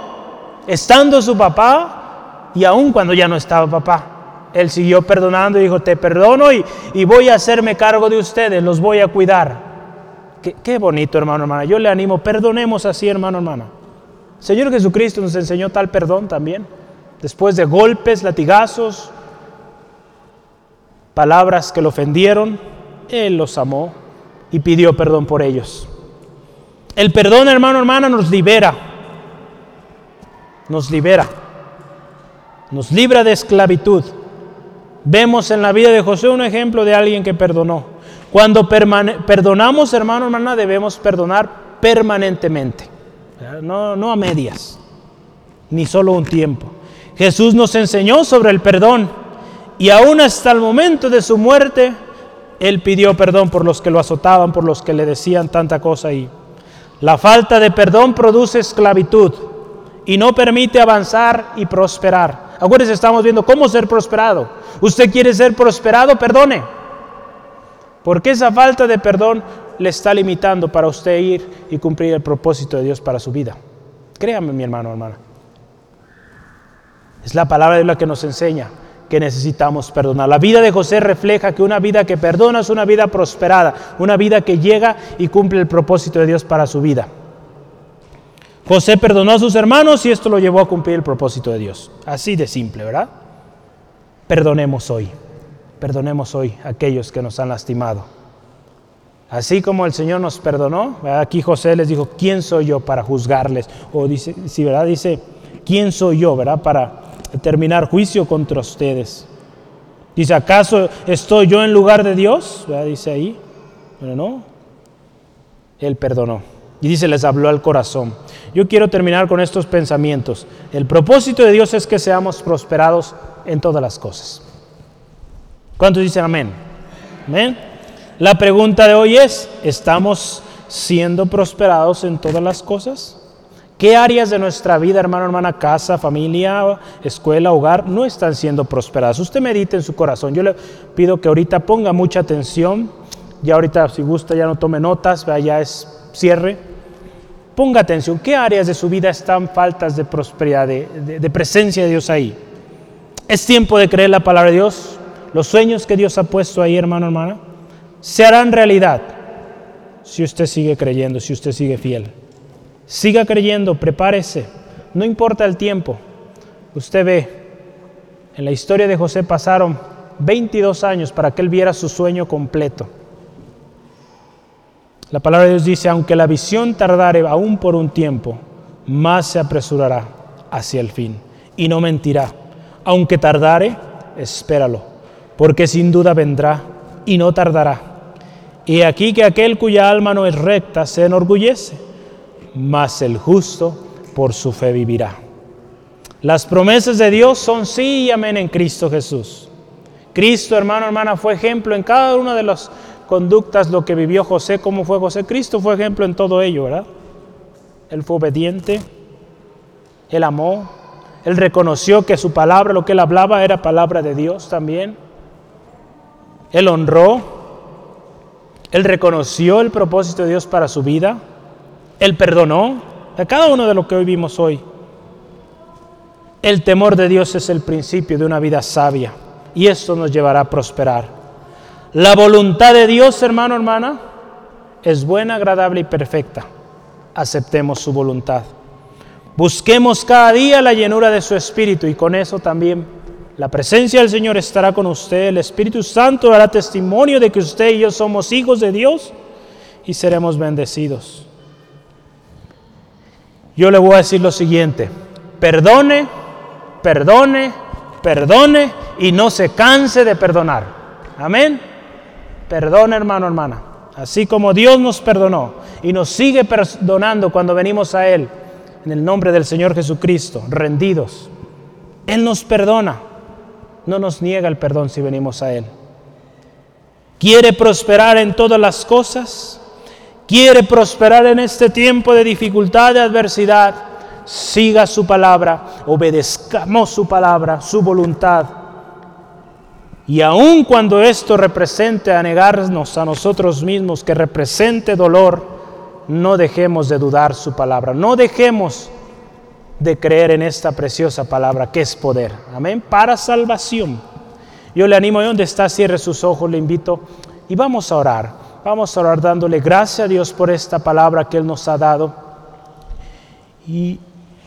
estando su papá y aún cuando ya no estaba papá. Él siguió perdonando y dijo, te perdono y, voy a hacerme cargo de ustedes, los voy a cuidar. Qué, bonito, hermano, hermana. Yo le animo, perdonemos así, hermano, hermana. Señor Jesucristo nos enseñó tal perdón también. Después de golpes, latigazos, palabras que lo ofendieron, Él los amó y pidió perdón por ellos. El perdón, hermano, hermana, nos libera. Nos libera. Nos libra de esclavitud. Vemos en la vida de José un ejemplo de alguien que perdonó. Cuando perdonamos, hermano, hermana, debemos perdonar permanentemente, no, no a medias, ni solo un tiempo. Jesús nos enseñó sobre el perdón y aún hasta el momento de su muerte, Él pidió perdón por los que lo azotaban, por los que le decían tanta cosa y la falta de perdón produce esclavitud y no permite avanzar y prosperar. Acuérdense, estamos viendo cómo ser prosperado. Usted quiere ser prosperado, perdone. Porque esa falta de perdón le está limitando para usted ir y cumplir el propósito de Dios para su vida. Créame, mi hermano, hermana. Es la palabra de la que nos enseña que necesitamos perdonar. La vida de José refleja que una vida que perdona es una vida prosperada, una vida que llega y cumple el propósito de Dios para su vida. José perdonó a sus hermanos y esto lo llevó a cumplir el propósito de Dios. Así de simple, ¿verdad? Perdonemos hoy, perdonemos hoy a aquellos que nos han lastimado. Así como el Señor nos perdonó, aquí José les dijo, ¿quién soy yo para juzgarles? O dice, si ¿verdad? Dice, ¿quién soy yo, ¿verdad? Para terminar juicio contra ustedes. Dice, ¿acaso estoy yo en lugar de Dios? Dice ahí. Pero no. Él perdonó. Y dice, les habló al corazón. Yo quiero terminar con estos pensamientos. El propósito de Dios es que seamos prosperados en todas las cosas. ¿Cuántos dicen amén? Amén. La pregunta de hoy es, ¿estamos siendo prosperados en todas las cosas? ¿Qué áreas de nuestra vida, hermano, hermana, casa, familia, escuela, hogar, no están siendo prosperadas? Usted medite en su corazón. Yo le pido que ahorita ponga mucha atención. Ya ahorita, si gusta, ya no tome notas, ya es cierre. Ponga atención. ¿Qué áreas de su vida están faltas de prosperidad, de, de presencia de Dios ahí? Es tiempo de creer la palabra de Dios. Los sueños que Dios ha puesto ahí, hermano, hermana, se harán realidad si usted sigue creyendo, si usted sigue fiel. Siga creyendo, prepárese, no importa el tiempo. Usted ve, en la historia de José pasaron 22 años para que él viera su sueño completo. La palabra de Dios dice, aunque la visión tardare aún por un tiempo, más se apresurará hacia el fin y no mentirá. Aunque tardare, espéralo, porque sin duda vendrá y no tardará. Y aquí que aquel cuya alma no es recta se enorgullece mas el justo por su fe vivirá. Las promesas de Dios son sí y amén en Cristo Jesús. Cristo, hermano, hermana, fue ejemplo en cada una de las conductas, lo que vivió José, cómo fue José. Cristo fue ejemplo en todo ello, ¿verdad? Él fue obediente, él amó, él reconoció que su palabra, lo que él hablaba, era palabra de Dios también. Él honró, él reconoció el propósito de Dios para su vida. Él perdonó a cada uno de lo que hoy vimos hoy. El temor de Dios es el principio de una vida sabia y esto nos llevará a prosperar. La voluntad de Dios, hermano, hermana, es buena, agradable y perfecta. Aceptemos su voluntad. Busquemos cada día la llenura de su Espíritu y con eso también la presencia del Señor estará con usted. El Espíritu Santo dará testimonio de que usted y yo somos hijos de Dios y seremos bendecidos yo le voy a decir lo siguiente, perdone, perdone, perdone y no se canse de perdonar. Amén. Perdone hermano, hermana. Así como Dios nos perdonó y nos sigue perdonando cuando venimos a Él, en el nombre del Señor Jesucristo, rendidos. Él nos perdona, no nos niega el perdón si venimos a Él. ¿Quiere prosperar en todas las cosas? quiere prosperar en este tiempo de dificultad, de adversidad, siga su palabra, obedezcamos su palabra, su voluntad. Y aun cuando esto represente a negarnos a nosotros mismos, que represente dolor, no dejemos de dudar su palabra, no dejemos de creer en esta preciosa palabra que es poder. Amén. Para salvación. Yo le animo, donde está, cierre sus ojos, le invito y vamos a orar. Vamos a orar dándole gracias a Dios por esta palabra que Él nos ha dado. Y,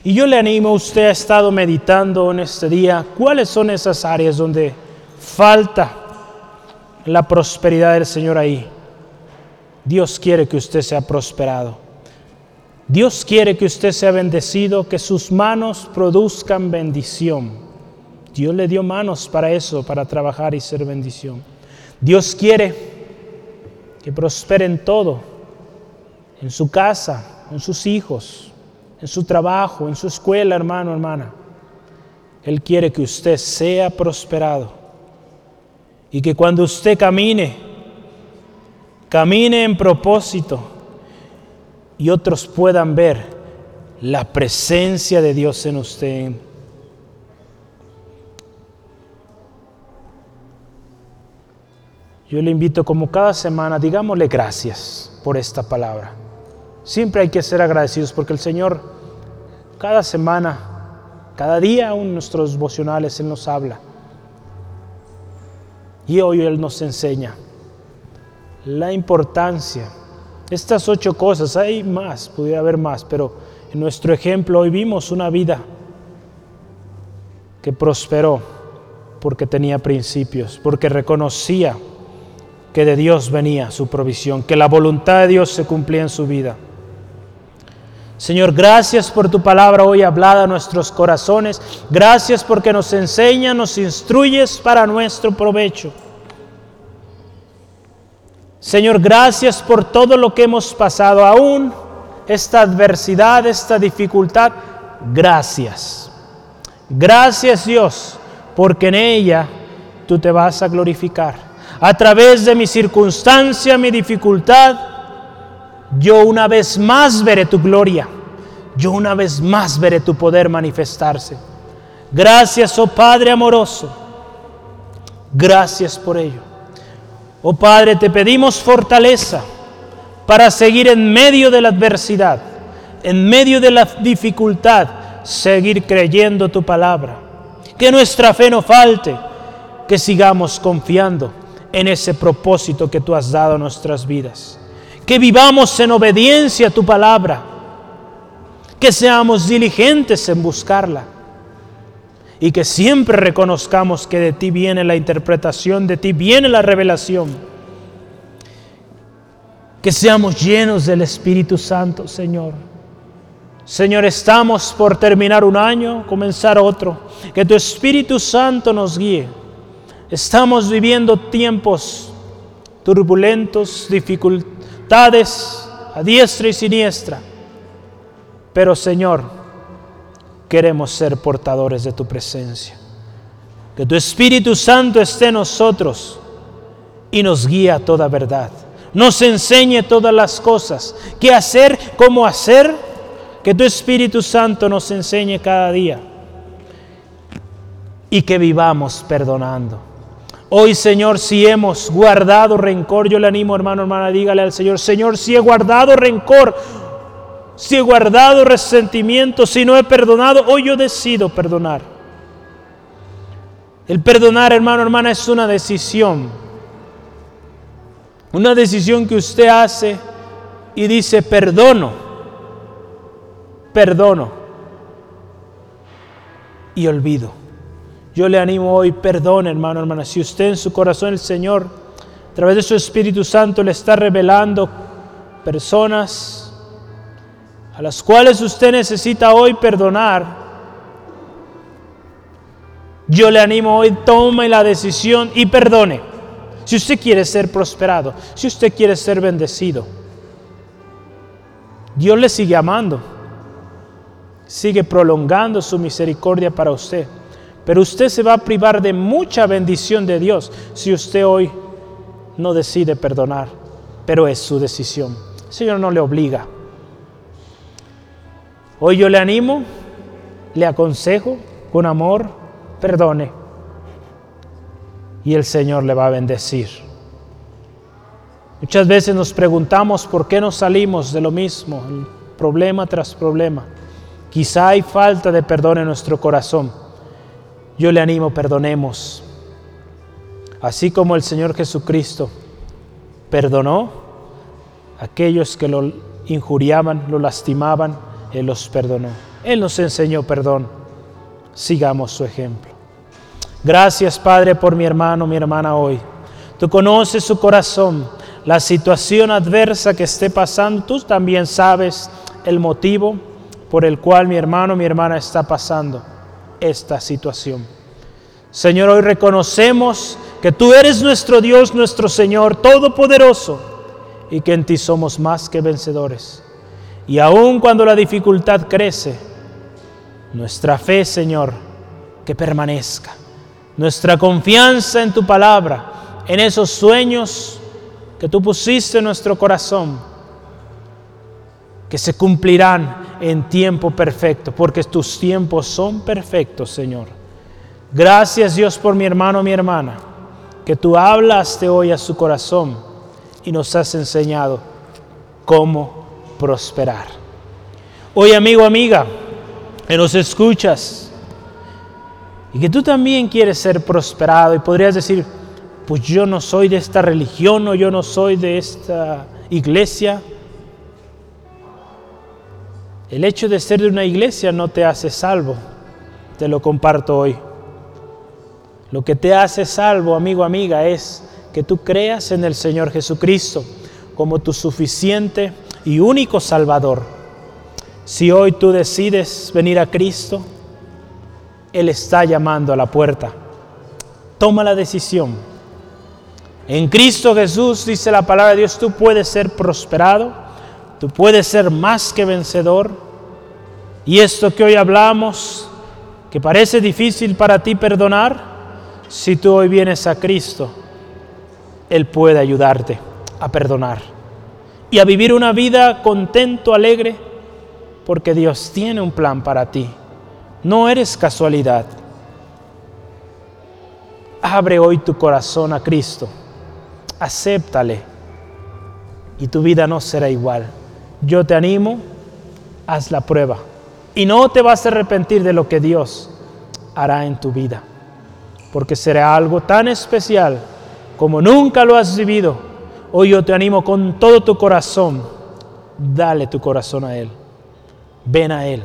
y yo le animo, usted ha estado meditando en este día, cuáles son esas áreas donde falta la prosperidad del Señor ahí. Dios quiere que usted sea prosperado. Dios quiere que usted sea bendecido, que sus manos produzcan bendición. Dios le dio manos para eso, para trabajar y ser bendición. Dios quiere que prospere en todo, en su casa, en sus hijos, en su trabajo, en su escuela, hermano, hermana. Él quiere que usted sea prosperado y que cuando usted camine, camine en propósito y otros puedan ver la presencia de Dios en usted. Yo le invito como cada semana, digámosle gracias por esta palabra. Siempre hay que ser agradecidos porque el Señor cada semana, cada día en nuestros devocionales Él nos habla. Y hoy Él nos enseña la importancia. Estas ocho cosas, hay más, pudiera haber más, pero en nuestro ejemplo hoy vimos una vida que prosperó porque tenía principios, porque reconocía que de Dios venía su provisión, que la voluntad de Dios se cumplía en su vida. Señor, gracias por tu palabra hoy hablada a nuestros corazones. Gracias porque nos enseña, nos instruyes para nuestro provecho. Señor, gracias por todo lo que hemos pasado, aún esta adversidad, esta dificultad. Gracias. Gracias Dios, porque en ella tú te vas a glorificar a través de mi circunstancia, mi dificultad, yo una vez más veré tu gloria, yo una vez más veré tu poder manifestarse. Gracias, oh Padre amoroso, gracias por ello. Oh Padre, te pedimos fortaleza para seguir en medio de la adversidad, en medio de la dificultad, seguir creyendo tu palabra. Que nuestra fe no falte, que sigamos confiando en ese propósito que tú has dado a nuestras vidas. Que vivamos en obediencia a tu palabra. Que seamos diligentes en buscarla. Y que siempre reconozcamos que de ti viene la interpretación, de ti viene la revelación. Que seamos llenos del Espíritu Santo, Señor. Señor, estamos por terminar un año, comenzar otro. Que tu Espíritu Santo nos guíe Estamos viviendo tiempos turbulentos, a diestra y siniestra. Pero Señor, queremos ser portadores de tu presencia. Que tu Espíritu Santo esté en nosotros y nos guíe a toda verdad. Nos enseñe todas las cosas, qué hacer, cómo hacer. Que tu Espíritu Santo nos enseñe cada día y que vivamos perdonando Hoy, Señor, si hemos guardado rencor, yo le animo, hermano, hermana, dígale al Señor, Señor, si he guardado rencor, si he guardado resentimiento, si no he perdonado, hoy yo decido perdonar. El perdonar, hermano, hermana, es una decisión. Una decisión que usted hace y dice, perdono, perdono y olvido. Yo le animo hoy, perdón hermano, hermana, si usted en su corazón el Señor, a través de su Espíritu Santo, le está revelando personas a las cuales usted necesita hoy perdonar, yo le animo hoy, tome la decisión y perdone. Si usted quiere ser prosperado, si usted quiere ser bendecido, Dios le sigue amando, sigue prolongando su misericordia para usted. Pero usted se va a privar de mucha bendición de Dios si usted hoy no decide perdonar. Pero es su decisión. El Señor no le obliga. Hoy yo le animo, le aconsejo con amor, perdone. Y el Señor le va a bendecir. Muchas veces nos preguntamos por qué no salimos de lo mismo, problema tras problema. Quizá hay falta de perdón en nuestro corazón yo le animo, perdonemos. Así como el Señor Jesucristo perdonó a aquellos que lo injuriaban, lo lastimaban, Él los perdonó. Él nos enseñó perdón. Sigamos su ejemplo. Gracias, Padre, por mi hermano, mi hermana hoy. Tú conoces su corazón, la situación adversa que esté pasando. Tú también sabes el motivo por el cual mi hermano, mi hermana está pasando esta situación. Señor, hoy reconocemos que tú eres nuestro Dios, nuestro Señor Todopoderoso, y que en ti somos más que vencedores. Y aun cuando la dificultad crece, nuestra fe, Señor, que permanezca. Nuestra confianza en tu palabra, en esos sueños que tú pusiste en nuestro corazón, que se cumplirán en tiempo perfecto, porque tus tiempos son perfectos, Señor. Gracias Dios por mi hermano, mi hermana, que tú hablaste hoy a su corazón y nos has enseñado cómo prosperar. Hoy, amigo, amiga, que nos escuchas y que tú también quieres ser prosperado y podrías decir, pues yo no soy de esta religión o yo no soy de esta iglesia. El hecho de ser de una iglesia no te hace salvo, te lo comparto hoy. Lo que te hace salvo, amigo, amiga, es que tú creas en el Señor Jesucristo como tu suficiente y único Salvador. Si hoy tú decides venir a Cristo, Él está llamando a la puerta. Toma la decisión. En Cristo Jesús, dice la palabra de Dios, tú puedes ser prosperado, tú puedes ser más que vencedor. Y esto que hoy hablamos, que parece difícil para ti perdonar, si tú hoy vienes a Cristo, Él puede ayudarte a perdonar y a vivir una vida contento, alegre, porque Dios tiene un plan para ti. No eres casualidad. Abre hoy tu corazón a Cristo, acéptale y tu vida no será igual. Yo te animo, haz la prueba y no te vas a arrepentir de lo que Dios hará en tu vida, porque será algo tan especial como nunca lo has vivido Hoy yo te animo con todo tu corazón, dale tu corazón a Él, ven a Él.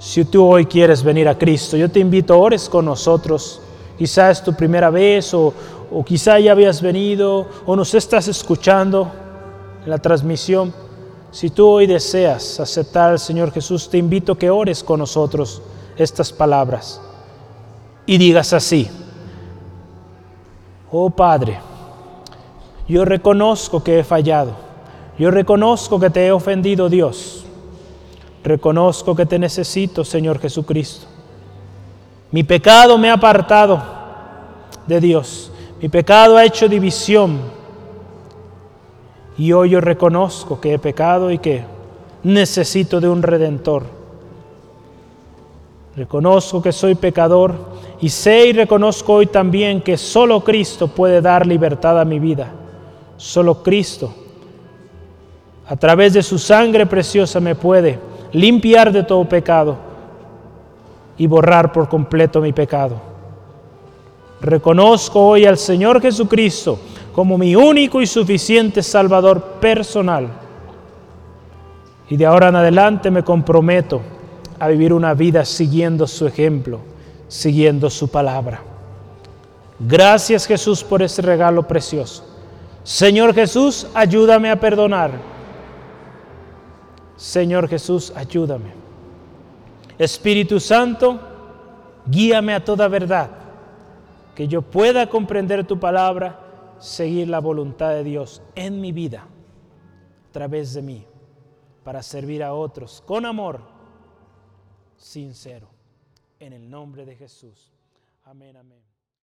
Si tú hoy quieres venir a Cristo, yo te invito, ores con nosotros. Quizás es tu primera vez o, o quizá ya habías venido o nos estás escuchando en la transmisión. Si tú hoy deseas aceptar al Señor Jesús, te invito a que ores con nosotros estas palabras y digas así, oh Padre, yo reconozco que he fallado. Yo reconozco que te he ofendido, Dios. Reconozco que te necesito, Señor Jesucristo. Mi pecado me ha apartado de Dios. Mi pecado ha hecho división. Y hoy yo reconozco que he pecado y que necesito de un redentor. Reconozco que soy pecador y sé y reconozco hoy también que solo Cristo puede dar libertad a mi vida. Solo Cristo, a través de su sangre preciosa, me puede limpiar de todo pecado y borrar por completo mi pecado. Reconozco hoy al Señor Jesucristo como mi único y suficiente Salvador personal. Y de ahora en adelante me comprometo a vivir una vida siguiendo su ejemplo, siguiendo su palabra. Gracias Jesús por ese regalo precioso. Señor Jesús, ayúdame a perdonar. Señor Jesús, ayúdame. Espíritu Santo, guíame a toda verdad, que yo pueda comprender tu palabra, seguir la voluntad de Dios en mi vida, a través de mí, para servir a otros con amor sincero. En el nombre de Jesús. Amén, amén.